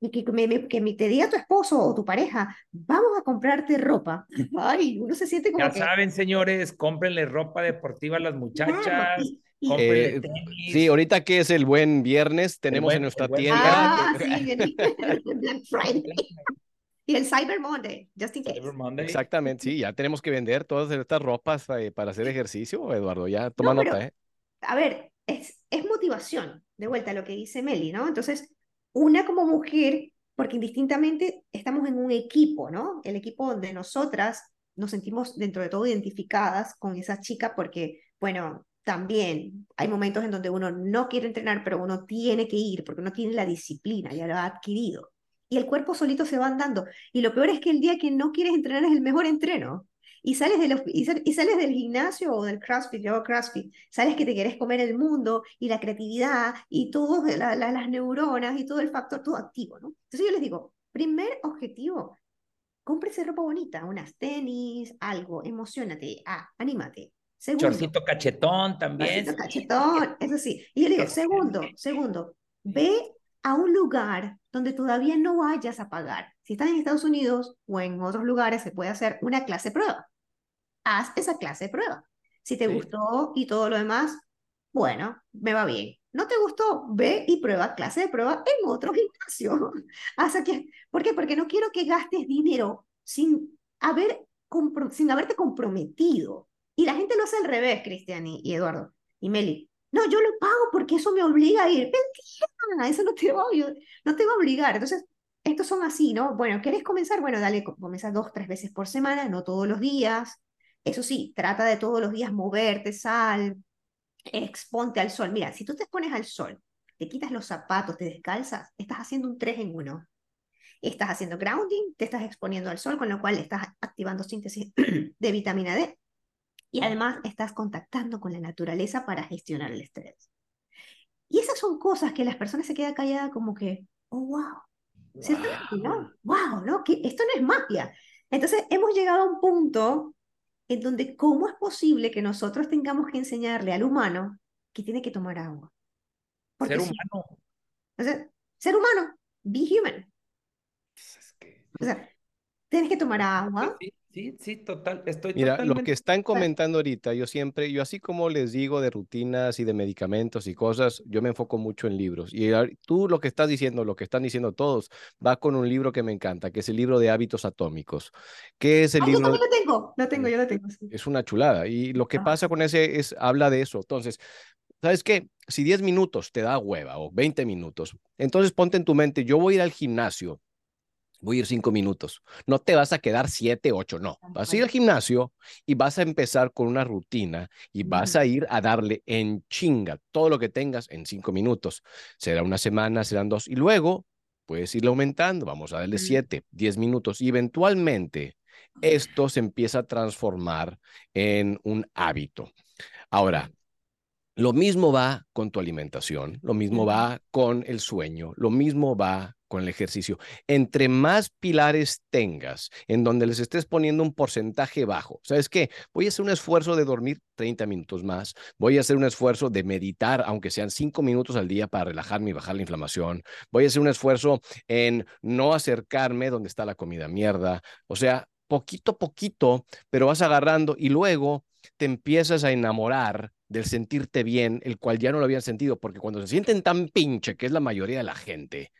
que, que, que, te diga tu esposo o tu pareja, vamos a comprarte ropa. Ay, uno se siente como. Ya saben, señores, cómprenle ropa deportiva a las muchachas. Eh, sí, ahorita que es el buen viernes, tenemos en nuestra tienda. Ah, sí, Black Friday. Y el Cyber Monday, just in case. Exactamente, sí, ya tenemos que vender todas estas ropas eh, para hacer ejercicio, Eduardo, ya toma nota, ¿eh? A ver, es, es motivación, de vuelta a lo que dice Meli, ¿no? Entonces, una como mujer, porque indistintamente estamos en un equipo, ¿no? El equipo donde nosotras nos sentimos dentro de todo identificadas con esa chica porque, bueno, también hay momentos en donde uno no quiere entrenar, pero uno tiene que ir porque uno tiene la disciplina, ya lo ha adquirido. Y el cuerpo solito se va andando. Y lo peor es que el día que no quieres entrenar es el mejor entreno. Y sales, de y, sales del gimnasio o del CrossFit, yo CrossFit, sales que te quieres comer el mundo y la creatividad y todas las neuronas y todo el factor, todo activo, ¿no? Entonces yo les digo, primer objetivo, cómprese ropa bonita, unas tenis, algo, emocionate, ah, anímate. Segundo, Chorcito cachetón también. Chorcito cachetón, eso sí. Y yo digo, segundo, segundo, ve a un lugar donde todavía no vayas a pagar. Si estás en Estados Unidos o en otros lugares, se puede hacer una clase de prueba. Haz esa clase de prueba. Si te gustó y todo lo demás, bueno, me va bien. ¿No te gustó? Ve y prueba clase de prueba en otro gimnasio. Hasta que, ¿Por qué? Porque no quiero que gastes dinero sin haber sin haberte comprometido. Y la gente lo hace al revés, Cristian y, Eduardo y Meli. No, yo lo pago porque eso me obliga a ir. Mentira, eso no te va, no te va a obligar. Entonces, estos son así, ¿no? Bueno, ¿querés comenzar? Bueno, dale, comienza dos, tres veces por semana, no todos los días. Eso sí, trata de todos los días moverte, sal, exponte al sol. Mira, si tú te expones al sol, te quitas los zapatos, te descalzas, estás haciendo un 3 en 1. Estás haciendo grounding, te estás exponiendo al sol, con lo cual estás activando síntesis de vitamina D. Y además estás contactando con la naturaleza para gestionar el estrés. Y esas son cosas que las personas se quedan calladas como que, oh, wow, wow. ¿no? Wow, ¿no? Que esto no es magia. Entonces hemos llegado a un punto en donde cómo es posible que nosotros tengamos que enseñarle al humano que tiene que tomar agua. ser humano. o sea, ser humano, be human. Pues o sea, tienes que tomar agua. Sí, sí, total. Estoy Mira, lo que están comentando ahorita, yo siempre, yo así como les digo de rutinas y de medicamentos y cosas, yo me enfoco mucho en libros. Y tú lo que estás diciendo, lo que están diciendo todos, va con un libro que me encanta, que es el libro de hábitos atómicos. ¿Qué es el libro? Yo también lo tengo, lo tengo, yo lo tengo. Es una chulada. Y lo que pasa con ese es, habla de eso. Entonces, ¿sabes qué? Si 10 minutos te da hueva o 20 minutos, entonces ponte en tu mente, yo voy a ir al gimnasio voy a ir cinco minutos. No te vas a quedar siete, ocho, no. Vas a ir al gimnasio y vas a empezar con una rutina y vas a ir a darle en chinga todo lo que tengas en cinco minutos. Será una semana, serán dos y luego puedes ir aumentando. Vamos a darle siete, diez minutos y eventualmente esto se empieza a transformar en un hábito. Ahora, lo mismo va con tu alimentación, lo mismo va con el sueño, lo mismo va con el ejercicio. Entre más pilares tengas en donde les estés poniendo un porcentaje bajo, ¿sabes qué? Voy a hacer un esfuerzo de dormir 30 minutos más, voy a hacer un esfuerzo de meditar, aunque sean 5 minutos al día para relajarme y bajar la inflamación, voy a hacer un esfuerzo en no acercarme donde está la comida mierda, o sea, poquito a poquito, pero vas agarrando y luego te empiezas a enamorar del sentirte bien, el cual ya no lo habían sentido, porque cuando se sienten tan pinche, que es la mayoría de la gente,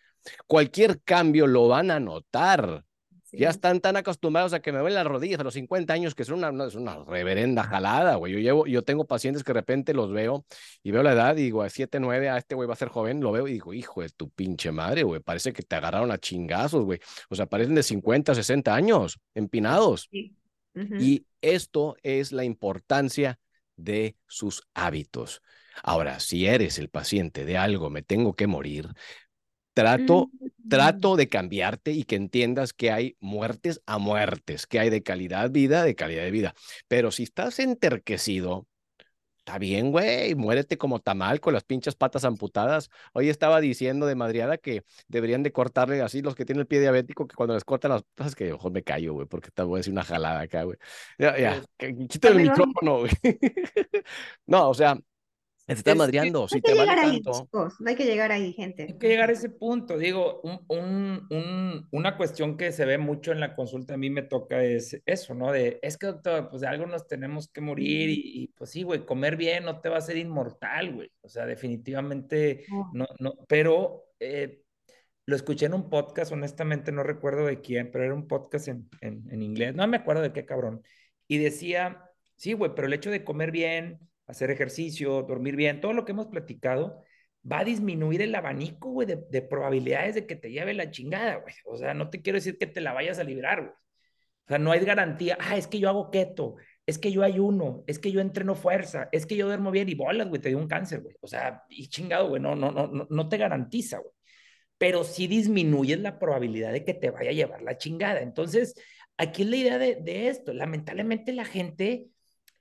Cualquier cambio lo van a notar. Ya están tan acostumbrados a que me ven las rodillas a los 50 años que son una, es una reverenda jalada, güey. Yo, llevo, yo tengo pacientes que de repente los veo y veo la edad y digo, a 7, 9, a este güey va a ser joven, lo veo y digo, hijo de tu pinche madre, güey, parece que te agarraron a chingazos, güey. O sea, parecen de 50, 60 años, empinados. Y esto es la importancia de sus hábitos. Ahora, si eres el paciente de algo, me tengo que morir, Trato, mm. trato de cambiarte y que entiendas que hay muertes a muertes, que hay de calidad vida, de calidad de vida. Pero si estás enterquecido, está bien, güey, muérete como tamal con las pinches patas amputadas. Hoy estaba diciendo de madriada que deberían de cortarle así los que tienen el pie diabético, que cuando les cortan las patas, que ojo me callo, güey, porque te voy a decir una jalada acá, güey. Ya, ya, quítale el micrófono, güey. no, o sea, te está madreando, no si te vale tanto. no hay que llegar ahí, gente. Hay que llegar a ese punto. Digo, un, un, una cuestión que se ve mucho en la consulta a mí me toca es eso, ¿no? De, es que doctor, pues de algo nos tenemos que morir y, pues sí, güey, comer bien no te va a hacer inmortal, güey. O sea, definitivamente no, no, pero eh, lo escuché en un podcast, honestamente no recuerdo de quién, pero era un podcast en, en, en inglés, no me acuerdo de qué cabrón. Y decía, sí, güey, pero el hecho de comer bien hacer ejercicio, dormir bien, todo lo que hemos platicado, va a disminuir el abanico, güey, de, probabilidades de que te lleve la chingada, güey. O sea, no te quiero decir que te la vayas a librar, güey. O sea, no hay garantía, ah, es que yo hago keto, es que yo ayuno, es que yo entreno fuerza, es que yo duermo bien y bolas, güey, te dio un cáncer, güey. O sea, y chingado, güey, no, no, no, no te garantiza, güey. Pero sí disminuyes la probabilidad de que te vaya a llevar la chingada. Entonces, aquí es la idea de, de esto. Lamentablemente la gente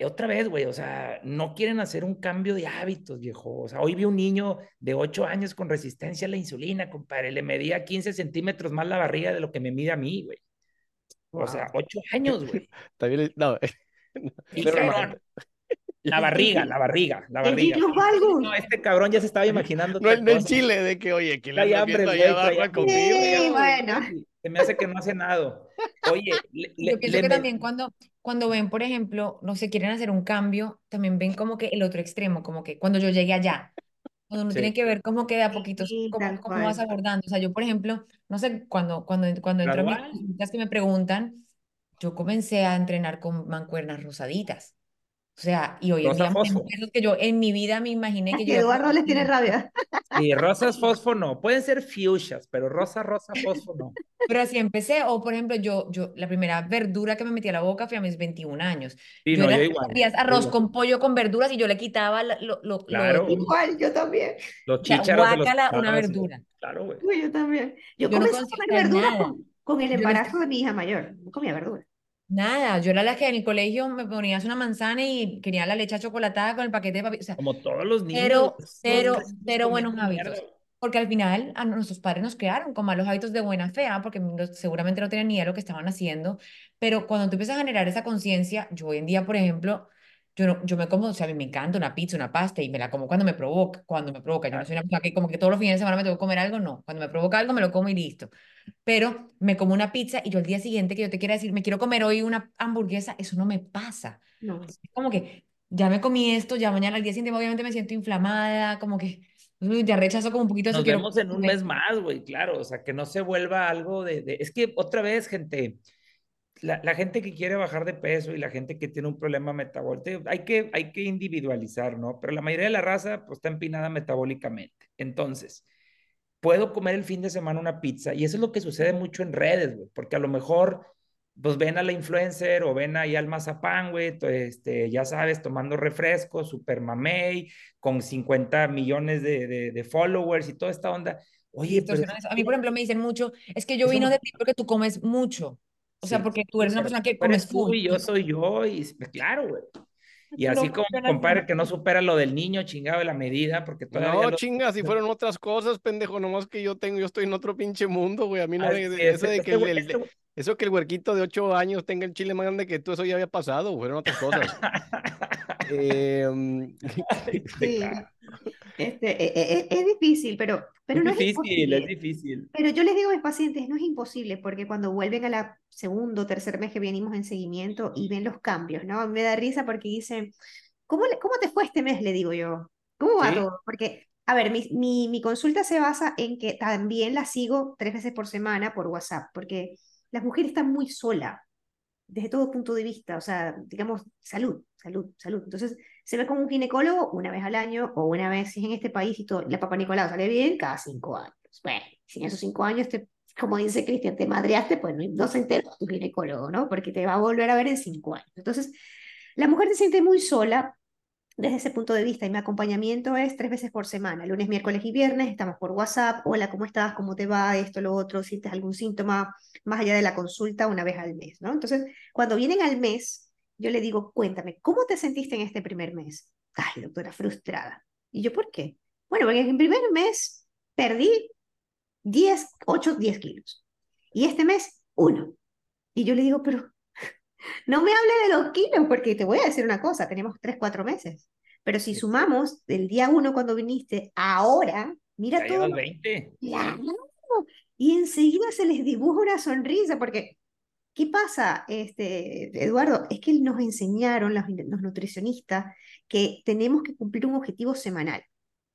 otra vez, güey, o sea, no quieren hacer un cambio de hábitos, viejo. O sea, hoy vi un niño de 8 años con resistencia a la insulina, compadre, le medía 15 centímetros más la barriga de lo que me mide a mí, güey. O sea, 8 años, güey. También, no. La barriga, la barriga, la barriga. No, este cabrón ya se estaba imaginando. No, en Chile, de que, oye, que le hambre, allá abajo a Sí, bueno. Se me hace que no hace nada. Oye, yo pienso que también cuando, cuando ven, por ejemplo, no sé, quieren hacer un cambio, también ven como que el otro extremo, como que cuando yo llegué allá, cuando uno tiene que ver como que de a poquitos, cómo, cómo, vas abordando. O sea, yo, por ejemplo, no sé, cuando, cuando, cuando entro a mis que me preguntan, yo comencé a entrenar con mancuernas rosaditas. O sea, y hoy en día que yo en mi vida me imaginé que yo Eduardo les tiene rabia. Y rosas fosfo no. Pueden ser fuchsias, pero rosa, rosa, fosfo no. Pero así empecé, o por ejemplo, yo, yo, la primera verdura que me metí a la boca fue a mis 21 años. Sí, yo no, era yo igual. arroz igual. con pollo con verduras y yo le quitaba lo, lo, lo Claro. de- Igual, yo también. Los o sea, chícharos los guácala una verdura. Claro, güey. Uy, yo también. Yo, Yo no comencé a comer verduras con, con el embarazo de mi hija mayor. No comía verduras. Nada, yo era la que en el colegio me ponías una manzana y quería la leche chocolatada con el paquete de papi, o sea, Como todos los niños. cero, cero, cero buenos hábitos. Porque al final a nuestros padres nos crearon con malos hábitos de buena fe, ¿ah? porque seguramente no tenían ni idea de lo que estaban haciendo. Pero cuando tú empiezas a generar esa conciencia, yo hoy en día, por ejemplo, yo, no, yo me como, o sea, a mí me encanta una pizza, una pasta y me la como cuando me provoca, cuando me provoca. Yo no soy una persona que como que todos los fines de semana me tengo que comer algo, no. Cuando me provoca algo, me lo como y listo. Pero me como una pizza y yo al día siguiente que yo te quiera decir, me quiero comer hoy una hamburguesa, eso no me pasa. No. Es como que ya me comí esto, ya mañana al día siguiente obviamente me siento inflamada, como que ya rechazo como un poquito eso. Nos quiero vemos en un mes más, güey, claro. O sea, que no se vuelva algo de, de- Es que otra vez, gente, la, la gente que quiere bajar de peso y la gente que tiene un problema metabólico, hay que, hay que individualizar, ¿no? Pero la mayoría de la raza, pues, está empinada metabólicamente. Entonces, puedo comer el fin de semana una pizza y eso es lo que sucede mucho en redes, güey, porque a lo mejor pues ven a la influencer o ven ahí al mazapán, güey, este, ya sabes, tomando refresco, super mamey, con 50 millones de, de, de followers y toda esta onda. Oye. A mí, por ejemplo, me dicen mucho, es que yo vino no- de ti porque tú comes mucho. O sea, Sí, porque tú eres una persona que comes tú y yo soy yo y claro, güey. Y no así como compadre que no supera lo del niño chingado de la medida, porque todavía No, lo- chinga, si fueron otras cosas, pendejo, nomás que yo tengo, yo estoy en otro pinche mundo, güey. A mí no me, eso este- de este que el- este eso que el huerquito de 8 años tenga el chile más grande que tú, eso ya había pasado, fueron otras cosas. Em, Sí. Este, e- e- e- es, difícil, pero, pero es no es difícil, imposible. es difícil. Pero yo les digo a mis pacientes, no es imposible, porque cuando vuelven a la segundo o tercer mes que venimos en seguimiento y ven los cambios, ¿no? Me da risa porque dicen, ¿cómo, le- cómo te fue este mes? Le digo yo, ¿cómo va Sí. todo? Porque, a ver, mi, mi, mi consulta se basa en que también la sigo tres veces por semana por WhatsApp, porque las mujeres están muy solas desde todo punto de vista, o sea, digamos, salud, salud, salud. Entonces, se ve como un ginecólogo una vez al año o una vez, si en este país y todo, la Papa Nicolau sale bien, cada cinco años. Bueno, si en esos cinco años, te, como dice Cristian, te madreaste, pues no, no se enteró tu ginecólogo, ¿no? Porque te va a volver a ver en cinco años. Entonces, la mujer se siente muy sola desde ese punto de vista y mi acompañamiento es tres veces por semana, lunes, miércoles y viernes, estamos por WhatsApp, hola, ¿cómo estás? ¿Cómo te va? Esto, lo otro, si tienes algún síntoma, más allá de la consulta una vez al mes, ¿no? Entonces, cuando vienen al mes, yo le digo, cuéntame, ¿cómo te sentiste en este primer mes? Ay, doctora, frustrada. ¿Y yo por qué? Bueno, porque en el primer mes perdí 10, 8, 10 kilos. Y este mes, uno. Y yo le digo, pero no me hable de los kilos, porque te voy a decir una cosa, tenemos 3, 4 meses. Pero si sumamos del día 1 cuando viniste, ahora, mira Ya todo llevas lo 20. Claro. Y enseguida se les dibuja una sonrisa, porque ¿qué pasa, este, Eduardo? Es que nos enseñaron los, los nutricionistas que tenemos que cumplir un objetivo semanal.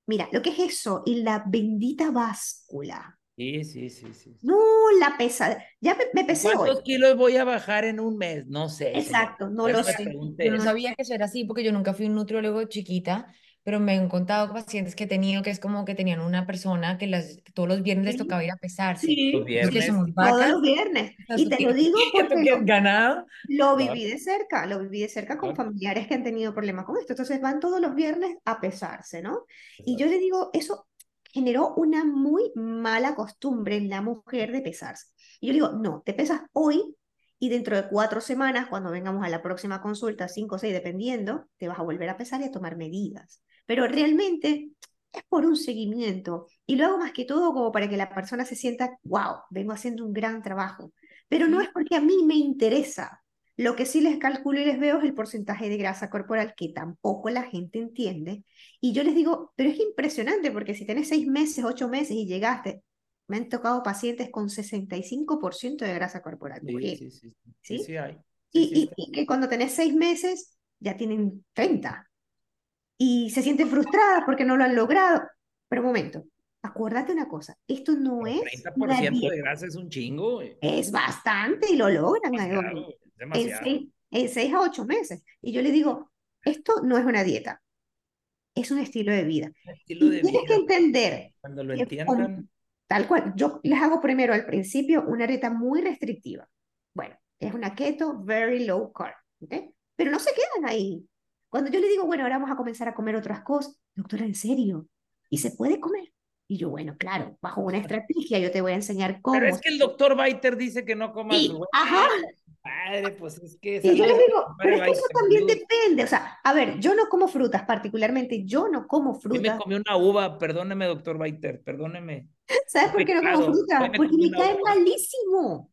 Mira, lo que es eso y la bendita báscula. Sí, sí, sí, sí. No, la pesada. Ya me, me pesé hoy. ¿Cuántos kilos voy a bajar en un mes? No sé. Exacto, no lo sé. Yo no sabía que eso era así porque yo nunca fui un nutriólogo chiquita, pero me han contado pacientes que he tenido que es como que tenían una persona que las, todos los viernes les tocaba ir a pesarse. Sí, Los Es que viernes. somos todos vacas. los viernes. Y te lo digo ¿tú porque lo, ganado? Lo viví de cerca, lo viví de cerca con familiares que han tenido problemas con esto. Entonces van todos los viernes a pesarse, ¿no? Y yo le digo, eso generó una muy mala costumbre en la mujer de pesarse. Y yo le digo, no, te pesas hoy y dentro de cuatro semanas, cuando vengamos a la próxima consulta, cinco o seis, dependiendo, te vas a volver a pesar y a tomar medidas. Pero realmente es por un seguimiento. Y lo hago más que todo como para que la persona se sienta, wow, vengo haciendo un gran trabajo. Pero no es porque a mí me interesa. Lo que sí les calculo y les veo es el porcentaje de grasa corporal que tampoco la gente entiende. Y yo les digo, pero es impresionante porque si tenés seis meses, ocho meses y llegaste, me han tocado pacientes con 65% de grasa corporal, Sí, sí, sí. Sí, ¿sí? sí hay. Sí, Y, que cuando tenés seis meses ya tienen 30 y se sienten frustradas porque no lo han logrado. Pero un momento, acuérdate una cosa, esto no Pero es una 30% de grasa es un chingo, güey. es bastante y lo logran, Eduardo. En seis, en seis a ocho meses. Y yo le digo, esto no es una dieta, es un estilo de vida. Estilo de tienes que vida. entender, Cuando lo que entiendan, tal cual, yo les hago primero al principio una dieta muy restrictiva. Bueno, es una keto, very low carb, ¿ok? Pero no se quedan ahí. Cuando yo le digo, bueno, ahora vamos a comenzar a comer otras cosas, doctora, ¿en serio? ¿Y se puede comer? Y yo, bueno, claro, bajo una estrategia yo te voy a enseñar cómo. pero es que el doctor Biter dice que no comas Sí, ajá. Padre, pues es que Y yo les digo, pero es que eso también depende. O sea, a ver, yo no como frutas, particularmente yo no como Hoy me frutas. comí una uva, perdóneme, doctor Biter, perdóneme. ¿Sabes por qué no como frutas? Me Porque me cae uva. malísimo.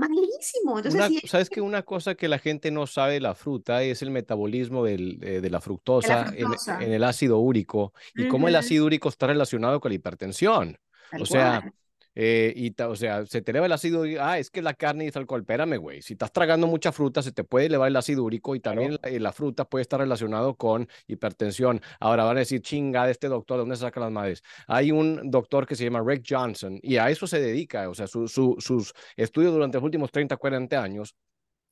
Malísimo. Entonces, Una- si ¿Sabes que Una cosa que la gente no sabe de la fruta es el metabolismo del- eh, de la fructosa, en- fructosa. En, el ácido úrico y cómo el ácido úrico está relacionado con la hipertensión. Tal O sea, cual. Eh, y ta- o sea, se te eleva el ácido. Ah, es que la carne dice alcohol. Espérame, güey. Si estás tragando mucha fruta, se te puede elevar el ácido úrico y también la, eh, la fruta puede estar relacionado con hipertensión. Ahora van a decir, chinga, de este doctor, ¿de dónde saca las madres? Hay un doctor que se llama Rick Johnson y a eso se dedica. O sea, su- su- sus estudios durante los últimos 30, 40 años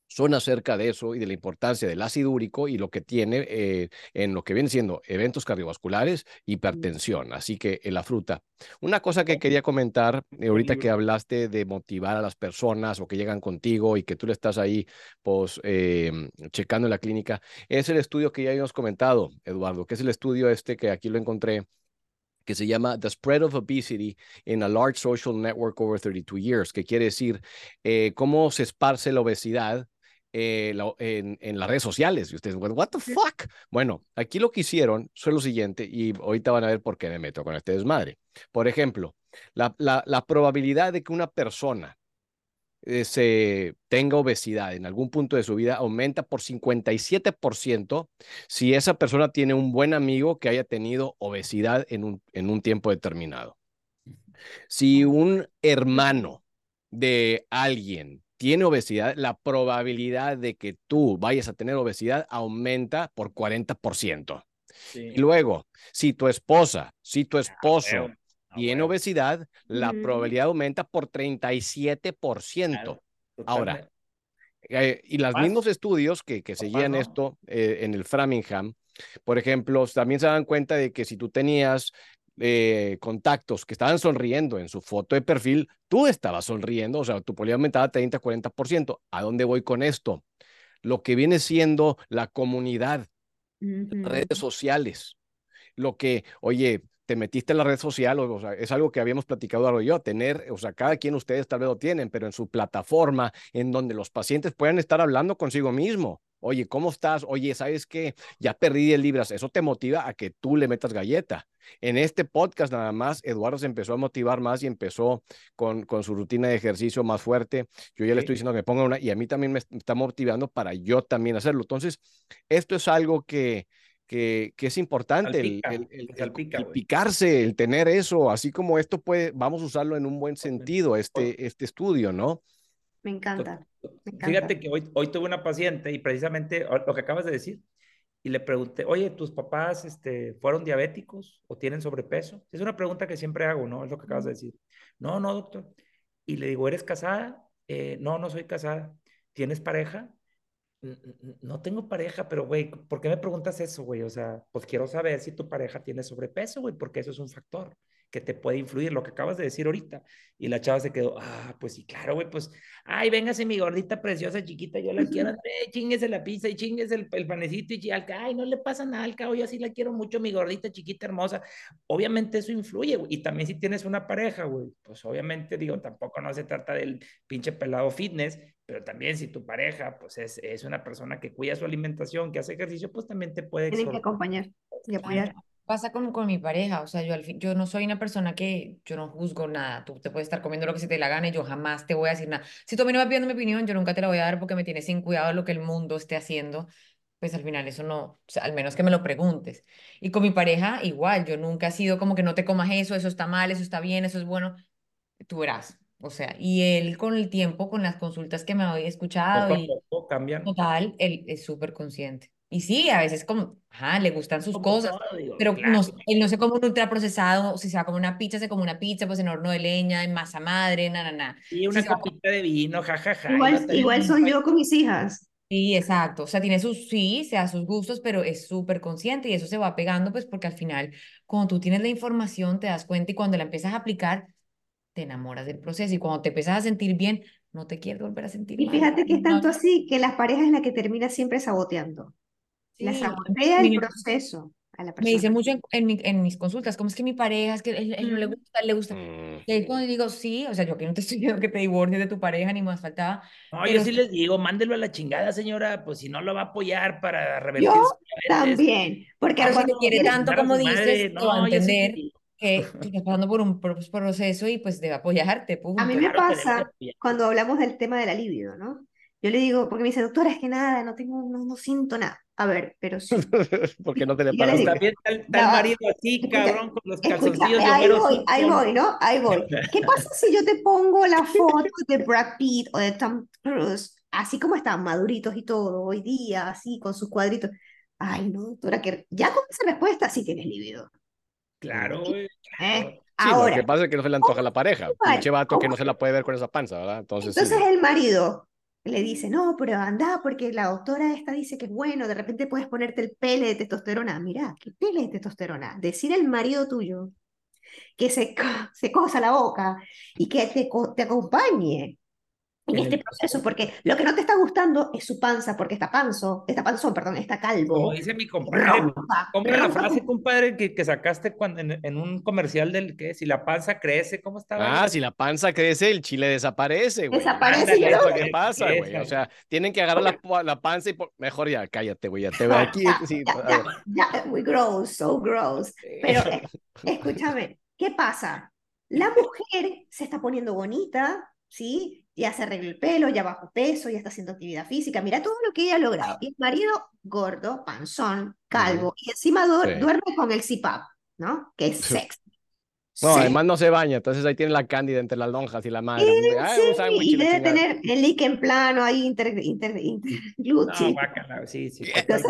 son acerca de eso y de la importancia del ácido úrico y lo que tiene eh, en lo que viene siendo eventos cardiovasculares, hipertensión. Así que la fruta. Una cosa que quería comentar, eh, ahorita que hablaste de motivar a las personas o que llegan contigo y que tú le estás ahí, pues, eh, checando en la clínica, es el estudio que ya habíamos comentado, Eduardo, que es el estudio este que aquí lo encontré que se llama The Spread of Obesity in a Large Social Network Over 32 Years, que quiere decir eh, cómo se esparce la obesidad eh, la- en, en las redes sociales. Y ustedes, what the fuck? Bueno, aquí lo que hicieron fue lo siguiente, y ahorita van a ver por qué me meto con este desmadre. Por ejemplo, la, la, la probabilidad de que una persona eh, se tenga obesidad en algún punto de su vida aumenta por 57% si esa persona tiene un buen amigo que haya tenido obesidad en un, en un tiempo determinado. Si un hermano de alguien tiene obesidad, la probabilidad de que tú vayas a tener obesidad aumenta por 40%. Sí. Y luego, si tu esposa, si tu esposo huevo, a tiene obesidad, la Ujú. probabilidad aumenta por 37%. Claro, Ahora. Eh, y los mismos estudios que, que seguían ¿no? esto eh, en el Framingham, por ejemplo, también se dan cuenta de que si tú tenías eh, contactos que estaban sonriendo en su foto de perfil, tú estabas sonriendo, o sea, tu probabilidad aumentaba 30-40%. ¿A dónde voy con esto? Lo que viene siendo la comunidad, redes sociales, lo que, oye, te metiste en la red social, o, o sea, es algo que habíamos platicado ahora yo, tener, o sea, cada quien ustedes tal vez lo tienen, pero en su plataforma, en donde los pacientes puedan estar hablando consigo mismo. Oye, ¿cómo estás? Oye, ¿sabes qué? Ya perdí 10 libras. Eso te motiva a que tú le metas galleta. En este podcast nada más, Eduardo se empezó a motivar más y empezó con, con su rutina de ejercicio más fuerte. Yo ya le estoy diciendo que me ponga una y a mí también me está motivando para yo también hacerlo. Entonces, esto es algo que, que, que es importante, el, Salpica, el- el- el- salpica, el picarse, el tener eso, así como esto puede, vamos a usarlo en un buen sentido, este, este estudio, ¿no? Me encanta. Fíjate que hoy, hoy tuve una paciente y precisamente lo que acabas de decir, y le pregunté, oye, ¿tus papás este, fueron diabéticos o tienen sobrepeso? Es una pregunta que siempre hago, ¿no? Es lo que acabas de decir. No, no, doctor. Y le digo, ¿eres casada? "Eh, no, no soy casada. ¿Tienes pareja? "N- n- No tengo pareja, pero güey, ¿por qué me preguntas eso, güey? O sea, pues quiero saber si tu pareja tiene sobrepeso, güey, porque eso es un factor que te puede influir, lo que acabas de decir ahorita. Y la chava se quedó, ah, pues sí, claro, güey, pues, ay, véngase mi gordita preciosa, chiquita, yo la quiero, eh, chinguese la pizza y chinguese el, el panecito y al ay, no le pasa nada al cabo, yo así la quiero mucho, mi gordita, chiquita, hermosa. Obviamente eso influye, güey. Y también si tienes una pareja, güey, pues obviamente, digo, tampoco no se trata del pinche pelado fitness, pero también si tu pareja, pues es, es una persona que cuida su alimentación, que hace ejercicio, pues también te puede Tienen que acompañar y apoyar. Pasa con, con mi pareja, o sea, yo al fin, yo no soy una persona que, yo no juzgo nada, tú te puedes estar comiendo lo que se te la gana y yo jamás te voy a decir nada. Si tú a mí no me pides mi opinión, yo nunca te la voy a dar porque me tienes sin cuidado lo que el mundo esté haciendo, pues al final eso no, o sea, al menos que me lo preguntes. Y con mi pareja igual, yo nunca he sido como que no te comas eso, eso está mal, eso está bien, eso es bueno, tú verás. O sea, y él con el tiempo, con las consultas que me había escuchado y cambian. total, él es súper consciente. Y sí, a veces como, ajá, le gustan sus Como cosas, todo, digo, pero claro. no, él no se come un ultraprocesado, si se va a comer una pizza, se come una pizza, pues en horno de leña, en masa madre, na, na, na. Y una Si copita de vino, jajaja. y Igual, va a tener igual un soy yo con mis hijas. Sí, exacto. O sea, tiene sus, sí, se da sus gustos, pero es súper consciente y eso se va pegando, pues porque al final, cuando tú tienes la información, te das cuenta y cuando la empiezas a aplicar, te enamoras del proceso y cuando te empiezas a sentir bien, no te quieres volver a sentir Y mal. fíjate que es tanto así que la pareja es la que termina siempre saboteando. La sí. sabotea el proceso a la Me persona. dicen mucho en, en, mi- en mis consultas, como es que mi pareja, es que él, él no le Mm. gusta, él le gusta. Mm. Y ahí cuando digo, sí, o sea, yo aquí no te estoy diciendo que te divorcies de tu pareja, ni más faltaba, No, pero yo sí sí- les digo, mándelo a la chingada, señora, pues si no lo va a apoyar para revertir Yo. También, porque si cuando te quiere tanto a como madre, dices, a no, sí entender digo, que tú estás pasando por un pro- proceso y pues debe apoyarte, punto. A mí me claro que pasa cuando hablamos del tema de la libido, ¿no? Yo le digo, porque me dice, doctora, es que nada, no tengo, no, no siento nada. A ver, pero sí. Porque no te le paras. También va. marido así, Escucha, cabrón, con los calzoncillos ahí voy, ahí voy, ¿no? Ahí voy. ¿Qué pasa si yo te pongo la foto de Brad Pitt o de Tom Cruise, así como están maduritos y todo, hoy día, así, con sus cuadritos? Ay, no, doctora, que ya con esa respuesta sí tienes libido. Claro, güey, ¿eh? claro. Sí, lo Ahora, que pasa es que no se le antoja a la pareja. Pinche vato que ¿cómo no se la puede ver con esa panza, ¿verdad? Entonces, sí. entonces el marido le dice, no, pero anda, porque la doctora esta dice que es bueno, de repente puedes ponerte el pele de testosterona. Mira, ¿qué pele de testosterona? Decir al marido tuyo que se, se cosa la boca y que te, te acompañe en este proceso, porque lo que no te está gustando es su panza, porque está panzo, está panzón, perdón, está Como calvo. dice mi compadre, ¿cómo era la frase, compadre, que, que sacaste cuando, en, en un comercial del que si la panza crece, ¿cómo estaba? Ah, si la panza crece, el chile desaparece, güey. Desaparece, Ándale, no- que pasa, güey. O sea, tienen que agarrar la, la panza y por- mejor ya, cállate, güey. Ya te veo aquí. Ya, sí, ya, ya, ya, muy gross, so gross. Pero eh, escúchame, ¿qué pasa? La mujer se está poniendo bonita, ¿sí? Ya se arregló el pelo, ya bajó peso, ya está haciendo actividad física. Mira todo lo que ella ha logrado. Y el marido gordo, panzón, calvo, y encima Sí. duerme con el CPAP, ¿no? Que es sexy. No, Sí. además no se baña, entonces ahí tiene la cándida entre las lonjas y la madre. Sí, Ay, un y debe tener el líquen plano ahí inter, inter, interglúteo. No, guácala, sí, sí. Entonces,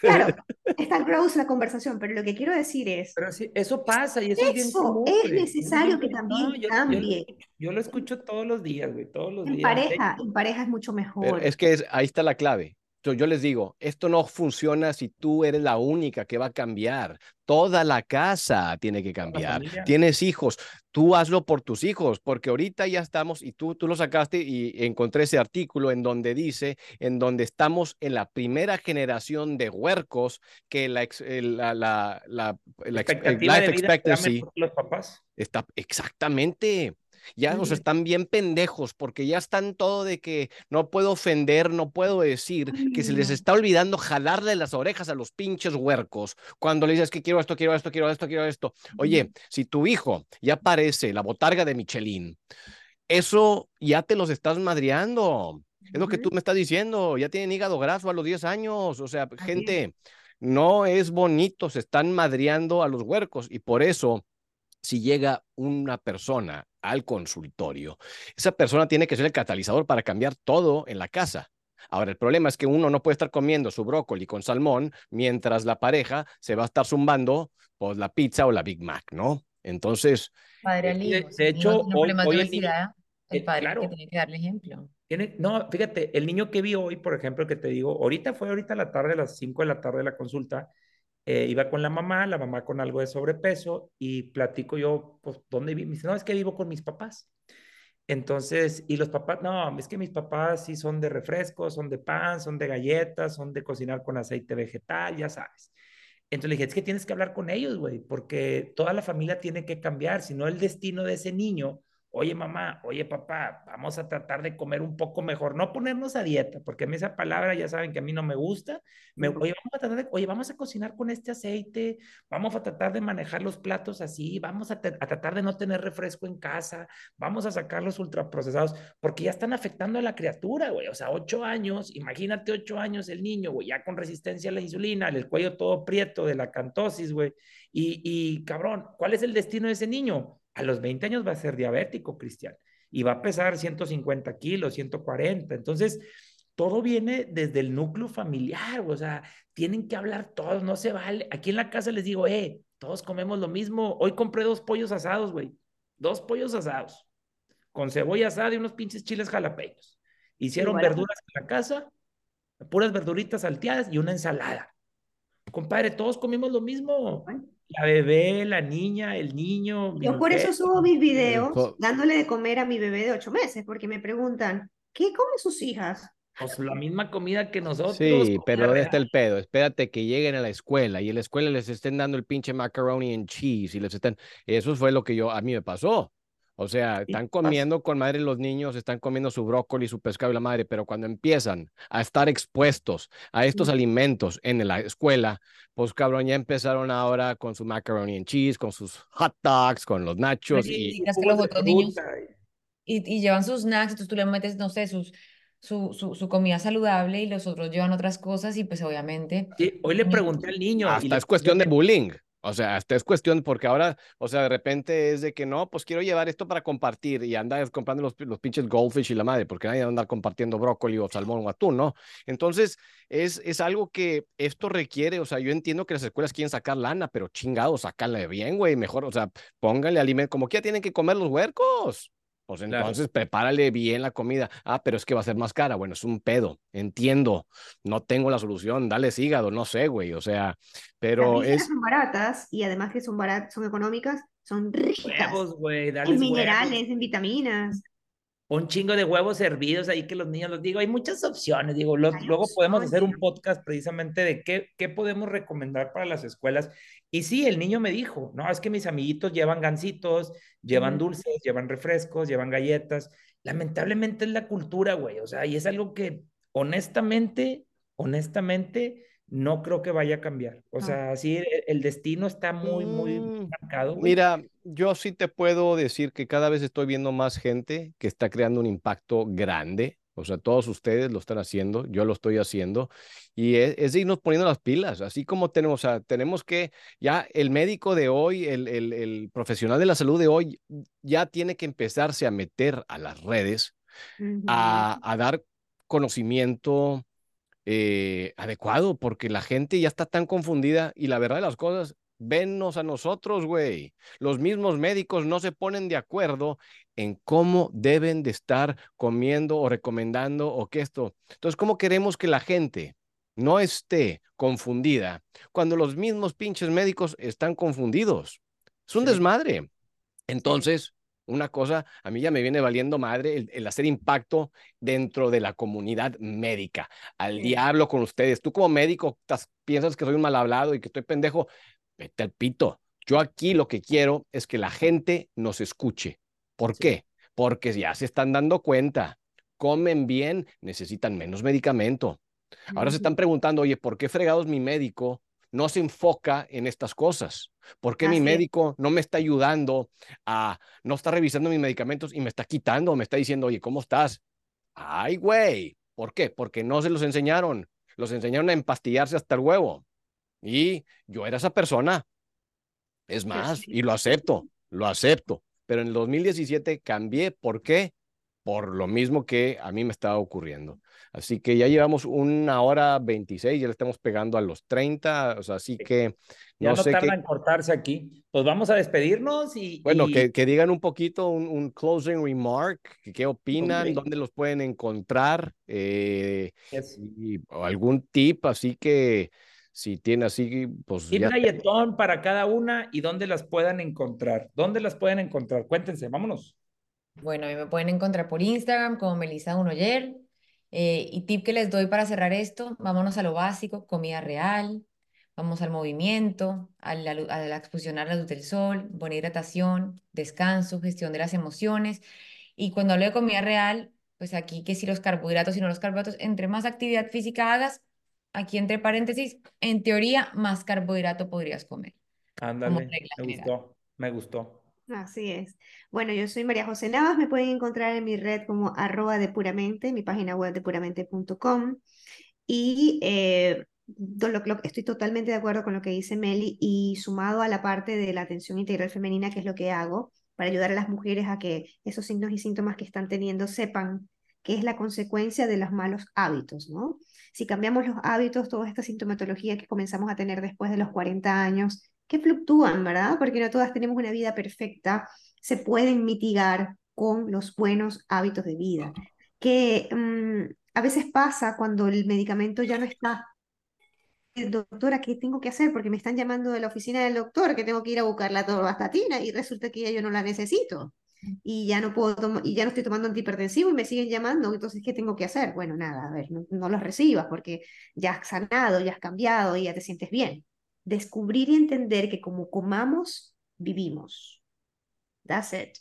claro, está gross la conversación, pero lo que quiero decir es, Pero sí, eso pasa y eso es bien Eso común, es necesario que No, también yo- yo- cambie. Yo, lo escucho todos los días, güey, todos los En días. pareja, en pareja es mucho Pero mejor. es que es- ahí está la clave. Yo, yo les digo, esto no funciona si tú eres la única que va a cambiar. Toda la casa tiene que cambiar. Tienes hijos, tú hazlo por tus hijos, porque ahorita ya estamos, y tú, tú lo sacaste y encontré ese artículo en donde dice, en donde estamos en la primera generación de huercos que la, ex- el- la, la, la- la el expectativa life de vida expectancy los papás. Está exactamente. Ya, o sea, están bien pendejos porque ya están todo de que no puedo ofender, no puedo decir, que se les está olvidando jalarle las orejas a los pinches huercos cuando le dices que quiero esto, quiero esto, quiero esto, quiero esto. Oye, si tu hijo ya parece la botarga de Michelin, eso ya te los estás madreando. Es lo que tú me estás diciendo, ya tienen hígado graso a los 10 años. O sea, gente, no es bonito, se están madreando a los huercos y por eso si llega una persona al consultorio, esa persona tiene que ser el catalizador para cambiar todo en la casa. Ahora, el problema es que uno no puede estar comiendo su brócoli con salmón mientras la pareja se va a estar zumbando pues, la pizza o la Big Mac, ¿no? Entonces, Padre al de- hijo. de niño hecho, hoy- de hoy el niño- obesidad, el eh, padre el que claro. tiene que darle ejemplo. Tiene- no, fíjate, el niño que vi hoy, por ejemplo, que te digo, ahorita fue ahorita a la tarde, a las 5 de la tarde la consulta, eh, iba con la mamá, la mamá con algo de sobrepeso y platico yo, pues, ¿dónde vivo? Me dice, no, es que vivo con mis papás. Entonces, y los papás, no, es que mis papás sí son de refrescos, son de pan, son de galletas, son de cocinar con aceite vegetal, ya sabes. Entonces le dije, es que tienes que hablar con ellos, güey, porque toda la familia tiene que cambiar, si no el destino de ese niño, oye mamá, oye papá, vamos a tratar de comer un poco mejor, no ponernos a dieta, porque a mí esa palabra ya saben que a mí no me gusta, me, oye, vamos a tratar de, oye, vamos a cocinar con este aceite, vamos a tratar de manejar los platos así, vamos a, a tratar de no tener refresco en casa, vamos a sacar los ultraprocesados, porque ya están afectando a la criatura, güey, o sea, ocho años, imagínate ocho años el niño, güey, ya con resistencia a la insulina, el cuello todo prieto de la cantosis, güey, y, y cabrón, ¿cuál es el destino de ese niño? A los 20 años va a ser diabético, Cristian, y va a pesar 150 kilos, 140. Entonces, todo viene desde el núcleo familiar, o sea, tienen que hablar todos, no se vale. Aquí en la casa les digo, eh, todos comemos lo mismo. Hoy compré dos pollos asados, güey. Dos pollos asados. Con cebolla asada y unos pinches chiles jalapeños. Hicieron verduras en la casa, puras verduritas salteadas y una ensalada. Compadre, todos comimos lo mismo. La bebé, la niña, el niño. Yo por eso subo mis videos dándole de comer a mi bebé de ocho meses, porque me preguntan, ¿qué comen sus hijas? Pues la misma comida que nosotros. Sí, pero ¿dónde está el pedo? Espérate que lleguen a la escuela y en la escuela les estén dando el pinche macaroni and cheese y les estén. Eso fue lo que yo, a mí me pasó. O sea, están comiendo con madre los niños, están comiendo su brócoli, su pescado y la madre, pero cuando empiezan a estar expuestos a estos alimentos en la escuela, pues cabrón, ya empezaron ahora con su macaroni and cheese, con sus hot dogs, con los nachos. y, y, y, llevan sus snacks, entonces tú le metes, no sé, sus su, su, su, comida saludable y los otros llevan otras cosas y pues obviamente... Sí, hoy le pregunté al niño... Hasta es cuestión de bullying. O sea, hasta es cuestión, porque ahora, o sea, de repente es de que no, pues quiero llevar esto para compartir y andas comprando los, los pinches goldfish y la madre, porque nadie va a andar compartiendo brócoli o salmón o atún, ¿no? Entonces, es, es algo que esto requiere, o sea, yo entiendo que las escuelas quieren sacar lana, pero chingado, sacarle bien, güey, mejor, o sea, pónganle alimento, como que ya tienen que comer los huercos. Pues entonces prepárale bien la comida. Ah, pero es que va a ser más cara. Bueno, es un pedo. Entiendo. No tengo la solución. Dale hígado, no sé, güey. O sea, pero es. Son baratas y además que son baratas, son económicas, son ricas. En minerales, en vitaminas un chingo de huevos hervidos ahí que los niños los digo, hay muchas opciones, digo, luego podemos hacer un podcast precisamente de qué, qué podemos recomendar para las escuelas. Y sí, el niño me dijo, no, es que mis amiguitos llevan gancitos, llevan dulces, llevan refrescos, llevan galletas. Lamentablemente es la cultura, güey, o sea, y es algo que honestamente, honestamente, no creo que vaya a cambiar. O sea, sí, e, el destino está muy, muy mm, marcado. Mira, yo sí te puedo decir que cada vez estoy viendo más gente que está creando un impacto grande. O sea, todos ustedes lo están haciendo, yo lo estoy haciendo, y es, es irnos poniendo las pilas, así como tenemos, o sea, tenemos que, ya el médico de hoy, el, el, el profesional de la salud de hoy, ya tiene que empezarse a meter a las redes, a, a dar conocimiento, eh, adecuado, porque la gente ya está tan confundida y la verdad de las cosas, vennos a nosotros, güey. Los mismos médicos no se ponen de acuerdo en cómo deben de estar comiendo o recomendando o qué esto. Entonces, ¿cómo queremos que la gente no esté confundida cuando los mismos pinches médicos están confundidos? Es un desmadre. Entonces, una cosa, a mí ya me viene valiendo madre el, hacer impacto dentro de la comunidad médica. Al diablo con ustedes. Tú como médico piensas que soy un mal hablado y que estoy pendejo. Vete al pito. Yo aquí lo que quiero es que la gente nos escuche. ¿Por qué? Porque ya se están dando cuenta. Comen bien, necesitan menos medicamento. Ahora se están preguntando, oye, ¿por qué fregados mi médico no se enfoca en estas cosas? ¿Por qué mi médico no me está ayudando a, no está revisando mis medicamentos y me está quitando, me está diciendo, oye, ¿cómo estás? Ay, güey, ¿por qué? Porque no se los enseñaron, los enseñaron a empastillarse hasta el huevo. Y yo era esa persona. Es más, y lo acepto, lo acepto. Pero en el 2017 cambié. ¿Por qué? Por lo mismo que a mí me estaba ocurriendo. Así que ya llevamos una hora 26, ya le estamos pegando a los 30, o sea, así que no, ya no tarda en cortarse aquí. Pues vamos a despedirnos y... Bueno, Que, que, digan un poquito, un, closing remark, qué opinan, dónde los pueden encontrar, eh, y, o algún tip, así que si tiene así, pues... Tip para cada una y dónde las puedan encontrar. ¿Dónde las pueden encontrar? Cuéntense, vámonos. Bueno, a mí me pueden encontrar por Instagram como Melissa Unoyer eh, y tip que les doy para cerrar esto, vámonos a lo básico, comida real, vamos al movimiento, a la, a la exposición a la luz del sol, buena hidratación, descanso, gestión de las emociones. Y cuando hablo de comida real, pues aquí que si los carbohidratos y no los carbohidratos, entre más actividad física hagas, aquí entre paréntesis, en teoría, más carbohidrato podrías comer. Ándale, me gustó, me gustó. Así es. Bueno, yo soy María José Navas, me pueden encontrar en mi red como arroba de puramente, mi página web de puramente.com. Y eh, estoy totalmente de acuerdo con lo que dice Meli y sumado a la parte de la atención integral femenina, que es lo que hago, para ayudar a las mujeres a que esos signos y síntomas que están teniendo sepan que es la consecuencia de los malos hábitos, ¿no? Si cambiamos los hábitos, toda esta sintomatología que comenzamos a tener después de los 40 años, que fluctúan, ¿verdad? Porque no todas tenemos una vida perfecta, se pueden mitigar con los buenos hábitos de vida, que mm, a veces pasa cuando el medicamento ya no está. Doctora, ¿qué tengo que hacer? Porque me están llamando de la oficina del doctor que tengo que ir a buscar la torvastatina y resulta que ya yo no la necesito y ya no puedo y ya no estoy tomando antihipertensivo y me siguen llamando, entonces ¿qué tengo que hacer? Bueno, nada, a ver, no, no los recibas porque ya has sanado, ya has cambiado y ya te sientes bien. Descubrir y entender que como comamos, vivimos. That's it.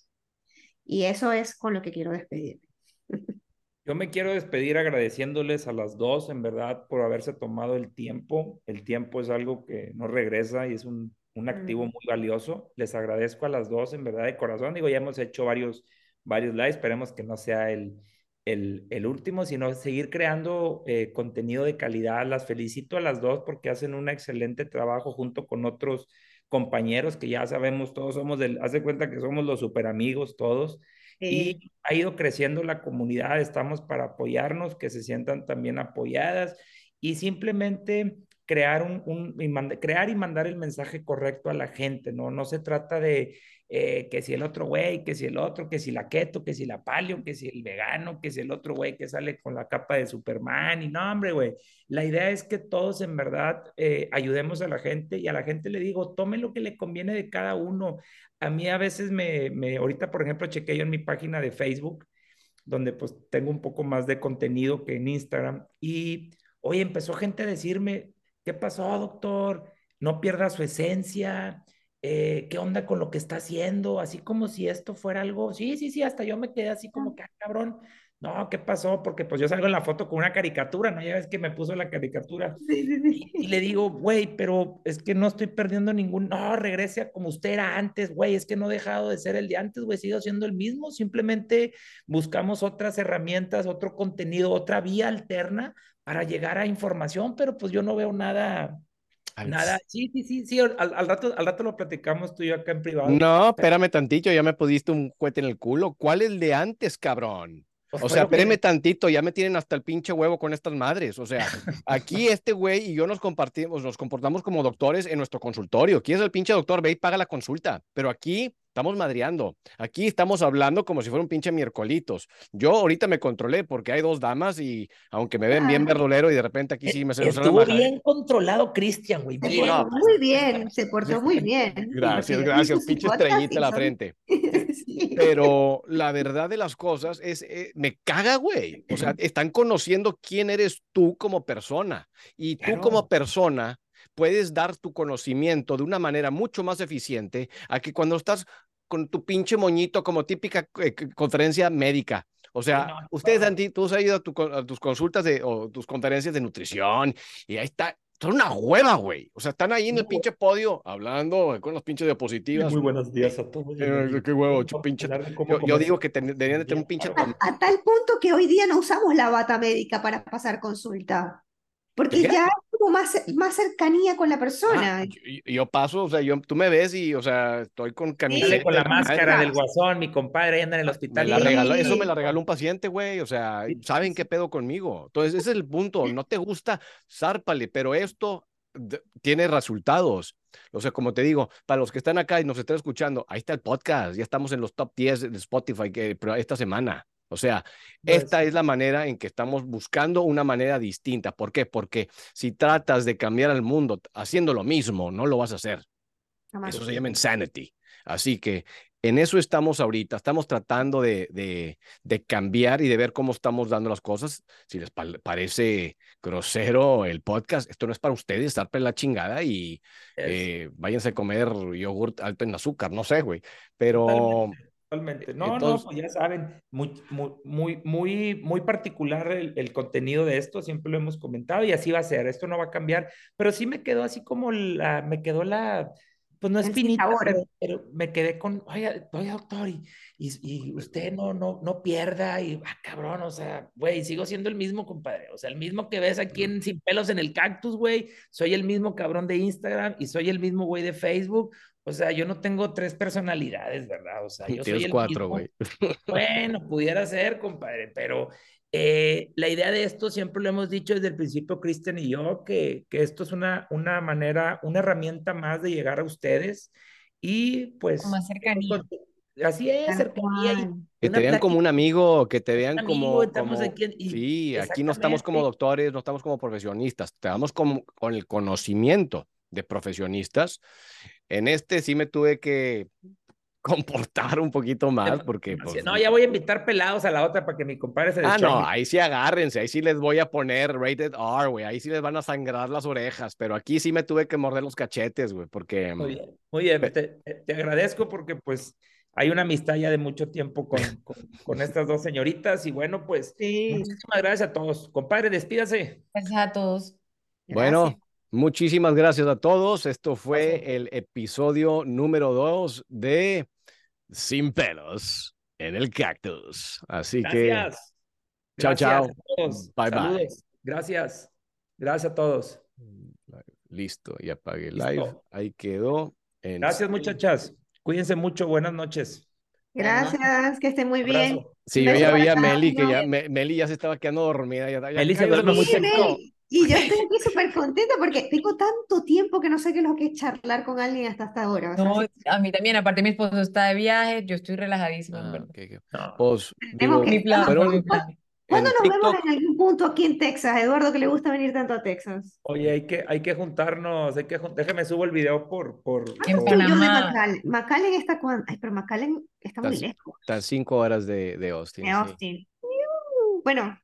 Y eso es con lo que quiero despedirme. Yo me quiero despedir agradeciéndoles a las dos, en verdad, por haberse tomado el tiempo. El tiempo es algo que no regresa y es un un activo muy valioso. Les agradezco a las dos, en verdad, de corazón. Digo, ya hemos hecho varios, varios lives, esperemos que no sea el, el, el último, sino seguir creando eh, contenido de calidad. Las felicito a las dos porque hacen un excelente trabajo junto con otros compañeros que ya sabemos, todos somos del, hace cuenta que somos los super amigos todos. Y ha ido creciendo la comunidad, estamos para apoyarnos, que se sientan también apoyadas y simplemente crear, un, crear y mandar el mensaje correcto a la gente, ¿no? No se trata de eh, que si el otro güey, que si el otro, que si la keto, que si la palio, que si el vegano, que si el otro güey que sale con la capa de Superman y no, hombre, güey. La idea es que todos en verdad eh, ayudemos a la gente y a la gente le digo, tome lo que le conviene de cada uno. A mí a veces me, me ahorita por ejemplo, chequé yo en mi página de Facebook, donde pues tengo un poco más de contenido que en Instagram y hoy empezó gente a decirme, ¿Qué pasó, doctor? No pierda su esencia. Eh, ¿Qué onda con lo que está haciendo? Así como si esto fuera algo. Sí, sí, sí, hasta yo me quedé así como que, ah, cabrón. No, ¿qué pasó? Porque pues yo salgo en la foto con una caricatura, ¿no? Ya ves que me puso la caricatura. Y, le digo, güey, pero es que no estoy perdiendo ningún. No, regrese a como usted era antes, güey. Es que no he dejado de ser el de antes, güey. Sigo siendo el mismo. Simplemente buscamos otras herramientas, otro contenido, otra vía alterna para llegar a información, pero pues yo no veo nada, nada. Sí, sí, sí, sí, al, al, rato, al rato lo platicamos tú y yo acá en privado. No, espérame tantito, ya me pudiste un cohete en el culo. ¿Cuál es el de antes, cabrón? Pues o sea, espérame tantito, ya me tienen hasta el pinche huevo con estas madres. O sea, aquí este güey y yo nos compartimos, nos comportamos como doctores en nuestro consultorio. ¿Quién es el pinche doctor? Ve y paga la consulta. Pero aquí Estamos madreando. Aquí estamos hablando como si fuera un pinche miércolitos. Yo ahorita me controlé porque hay dos damas y aunque me ven bien verdolero y de repente aquí sí me se Estuvo bien controlado Cristian, güey. muy bien, se portó muy bien. Gracias, gracias. Pinche estrellita en la frente. Pero la verdad de las cosas es, eh, me caga, güey. O sea, están conociendo quién eres tú como persona. Y tú como persona puedes dar tu conocimiento de una manera mucho más eficiente a que cuando estás con tu pinche moñito como típica eh, conferencia médica. O sea, ustedes, Andy, tú has ido a, tus consultas de, o tus conferencias de nutrición y ahí está. Son una hueva, güey. O sea, están ahí en el pinche podio hablando con los pinches diapositivas. Muy buenos días a todos. Eh, qué huevo, pinche. Yo, digo que deberían de tener un pinche. a, tal punto que hoy día no usamos la bata médica para pasar consulta. Porque ya como más, más cercanía con la persona. yo, paso, o sea, yo, tú me ves y, o sea, estoy con camiseta. con la máscara del guasón, mi compadre anda en el hospital. eso me la regaló un paciente, güey, o sea, saben qué pedo conmigo. Entonces, ese es el punto. No te gusta, zárpale, pero esto tiene resultados. O sea, como te digo, para los que están acá y nos están escuchando, ahí está el podcast, ya estamos en los top 10 de Spotify que, esta semana. O sea, esta es la manera en que estamos buscando una manera distinta. ¿Por qué? Porque si tratas de cambiar al mundo haciendo lo mismo, no lo vas a hacer. Eso se llama insanity. Así que en eso estamos ahorita. Estamos tratando de, de, cambiar y de ver cómo estamos dando las cosas. Si les parece grosero el podcast, esto no es para ustedes, estar en la chingada y eh, váyanse a comer yogurt alto en azúcar, no sé, güey. Pero... Totalmente. No, no, pues ya saben, muy, muy, muy, muy particular el, contenido de esto, siempre lo hemos comentado y así va a ser, esto no va a cambiar, pero sí me quedó así como la, me quedó la, pues no es finita, pero, me quedé con, oye, oye doctor, y, y, usted no, no, no pierda, y, ah, cabrón, o sea, güey, sigo siendo el mismo, compadre, o sea, el mismo que ves aquí en Sin Pelos en el Cactus, güey, soy el mismo cabrón de Instagram y soy el mismo güey de Facebook, o sea, yo no tengo tres personalidades, ¿verdad? O sea, yo soy Tienes el cuatro, güey. Bueno, pudiera ser, compadre, pero eh, la idea de esto siempre lo hemos dicho desde el principio, Cristian y yo, que, que esto es una, una manera, una herramienta más de llegar a ustedes y pues... Con más cercanía. Así es, cercanía y. Que te vean como un amigo, que te vean amigo, como, estamos como- aquí en- y- sí, aquí no estamos como doctores, no estamos como profesionistas, estamos como con el conocimiento de profesionistas. En este sí me tuve que comportar un poquito más porque pues, No, ya voy a invitar pelados a la otra para que mi compadre se Ah, no, ahí sí agárrense, ahí sí les voy a poner rated R, güey, ahí sí les van a sangrar las orejas, pero aquí sí me tuve que morder los cachetes, güey, porque Muy bien, muy bien. Te, te agradezco porque pues hay una amistad ya de mucho tiempo con, con, con estas dos señoritas y bueno, pues Sí. muchísimas gracias a todos. Compadre, despídase. Gracias a todos. Bueno. Muchísimas gracias a todos. Esto fue Gracias. el episodio número dos de Sin pelos en el cactus. Así que Gracias. Chao, Gracias chao. todos. Bye, bye. Gracias. Gracias a todos. listo, ya apagué el live. Ahí quedó. en Gracias, muchachas. Cuídense mucho. Buenas noches. Gracias, que estén muy bien. Sí, yo ya vi a Meli que ya Me- Meli ya se estaba quedando dormida. Ya, ya Meli se duerme muy. Meli, Y yo estoy aquí súper contenta porque tengo tanto tiempo que no sé qué es lo que es charlar con alguien hasta esta hora. o sea, No, sí, a mí también, aparte mi esposo está de viaje, yo estoy relajadísima, Ah, verdad. ok, ok. No. Pues digo, que- Mi plan, mi plan. ¿Cuándo nos vemos TikTok. en algún punto aquí en Texas? Eduardo, que le gusta venir tanto a Texas. Oye, hay que, hay que juntarnos. Hay que jun- Déjame subo el video por, por, En por- yo de. McAllen. McAllen está cuando. Ay, pero McAllen está muy Estás- lejos Están cinco horas de, de Austin. de sí. Austin. Iu. Bueno,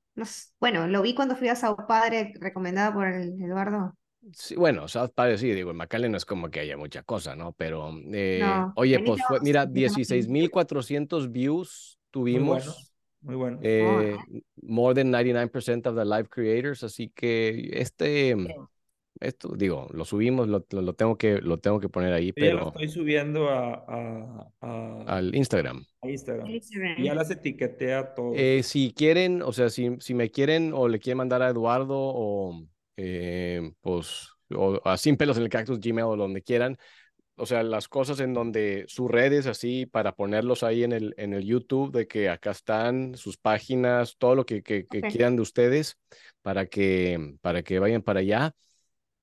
bueno, lo vi cuando fui a Sao Padre, recomendada por el Eduardo. Sí, bueno, South Padre sí, digo, en McAllen no es como que haya mucha cosa, ¿no? Pero, eh, No, oye, pues fue, mira, que está más 16.400 views Muy tuvimos. bueno. Muy bueno. eh, more than 99% of the live creators, así que este, esto, digo, lo subimos, lo, lo, lo tengo que, lo tengo que poner ahí, Yo ya lo pero estoy subiendo a, a, a- al Instagram. a Instagram. Instagram. Y ya las etiqueté a todos. Eh, si quieren, o sea, si, si me quieren o le quieren mandar a Eduardo o eh, pues o a Sin Pelos en el Cactus Gmail o donde quieran, o sea, las cosas en donde sus redes así para ponerlos ahí en el, en el YouTube de que acá están sus páginas, todo lo que, que, que Ok. quieran de ustedes para que, para que vayan para allá.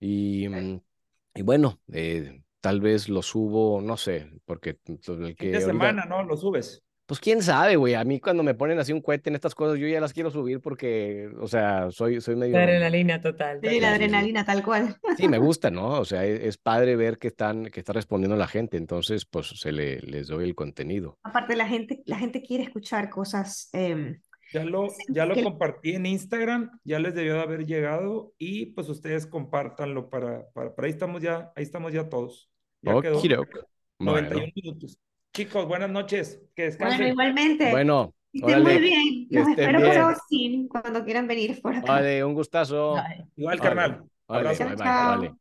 Y, mm, y bueno, eh, tal vez lo subo, no sé, porque pues, el que de ahorita- semana, ¿no? Lo subes. pues quién sabe, güey. A mí cuando me ponen así un cohete en estas cosas, yo ya las quiero subir porque, o sea, soy, soy medio... La adrenalina total. Sí, la adrenalina tal cual. Sí, me gusta, ¿no? O sea, es, es padre ver que están, que está respondiendo la gente, entonces, pues, se le, les doy el contenido. Aparte, la gente, la gente quiere escuchar cosas. em, Ya lo, ya lo compartí en Instagram, ya les debió de haber llegado y pues ustedes compártanlo para, para, para ahí estamos ya, ahí estamos ya todos. Ya quedó. Okidok. 91 Bueno, minutos. Chicos, buenas noches, que bueno, descansen. igualmente. bueno, estén muy bien. que Los estén espero por bien. Austin cuando quieran venir por acá. vale, un gustazo. Ay. Igual, Vale, carnal. Vale, Abrazo. vale.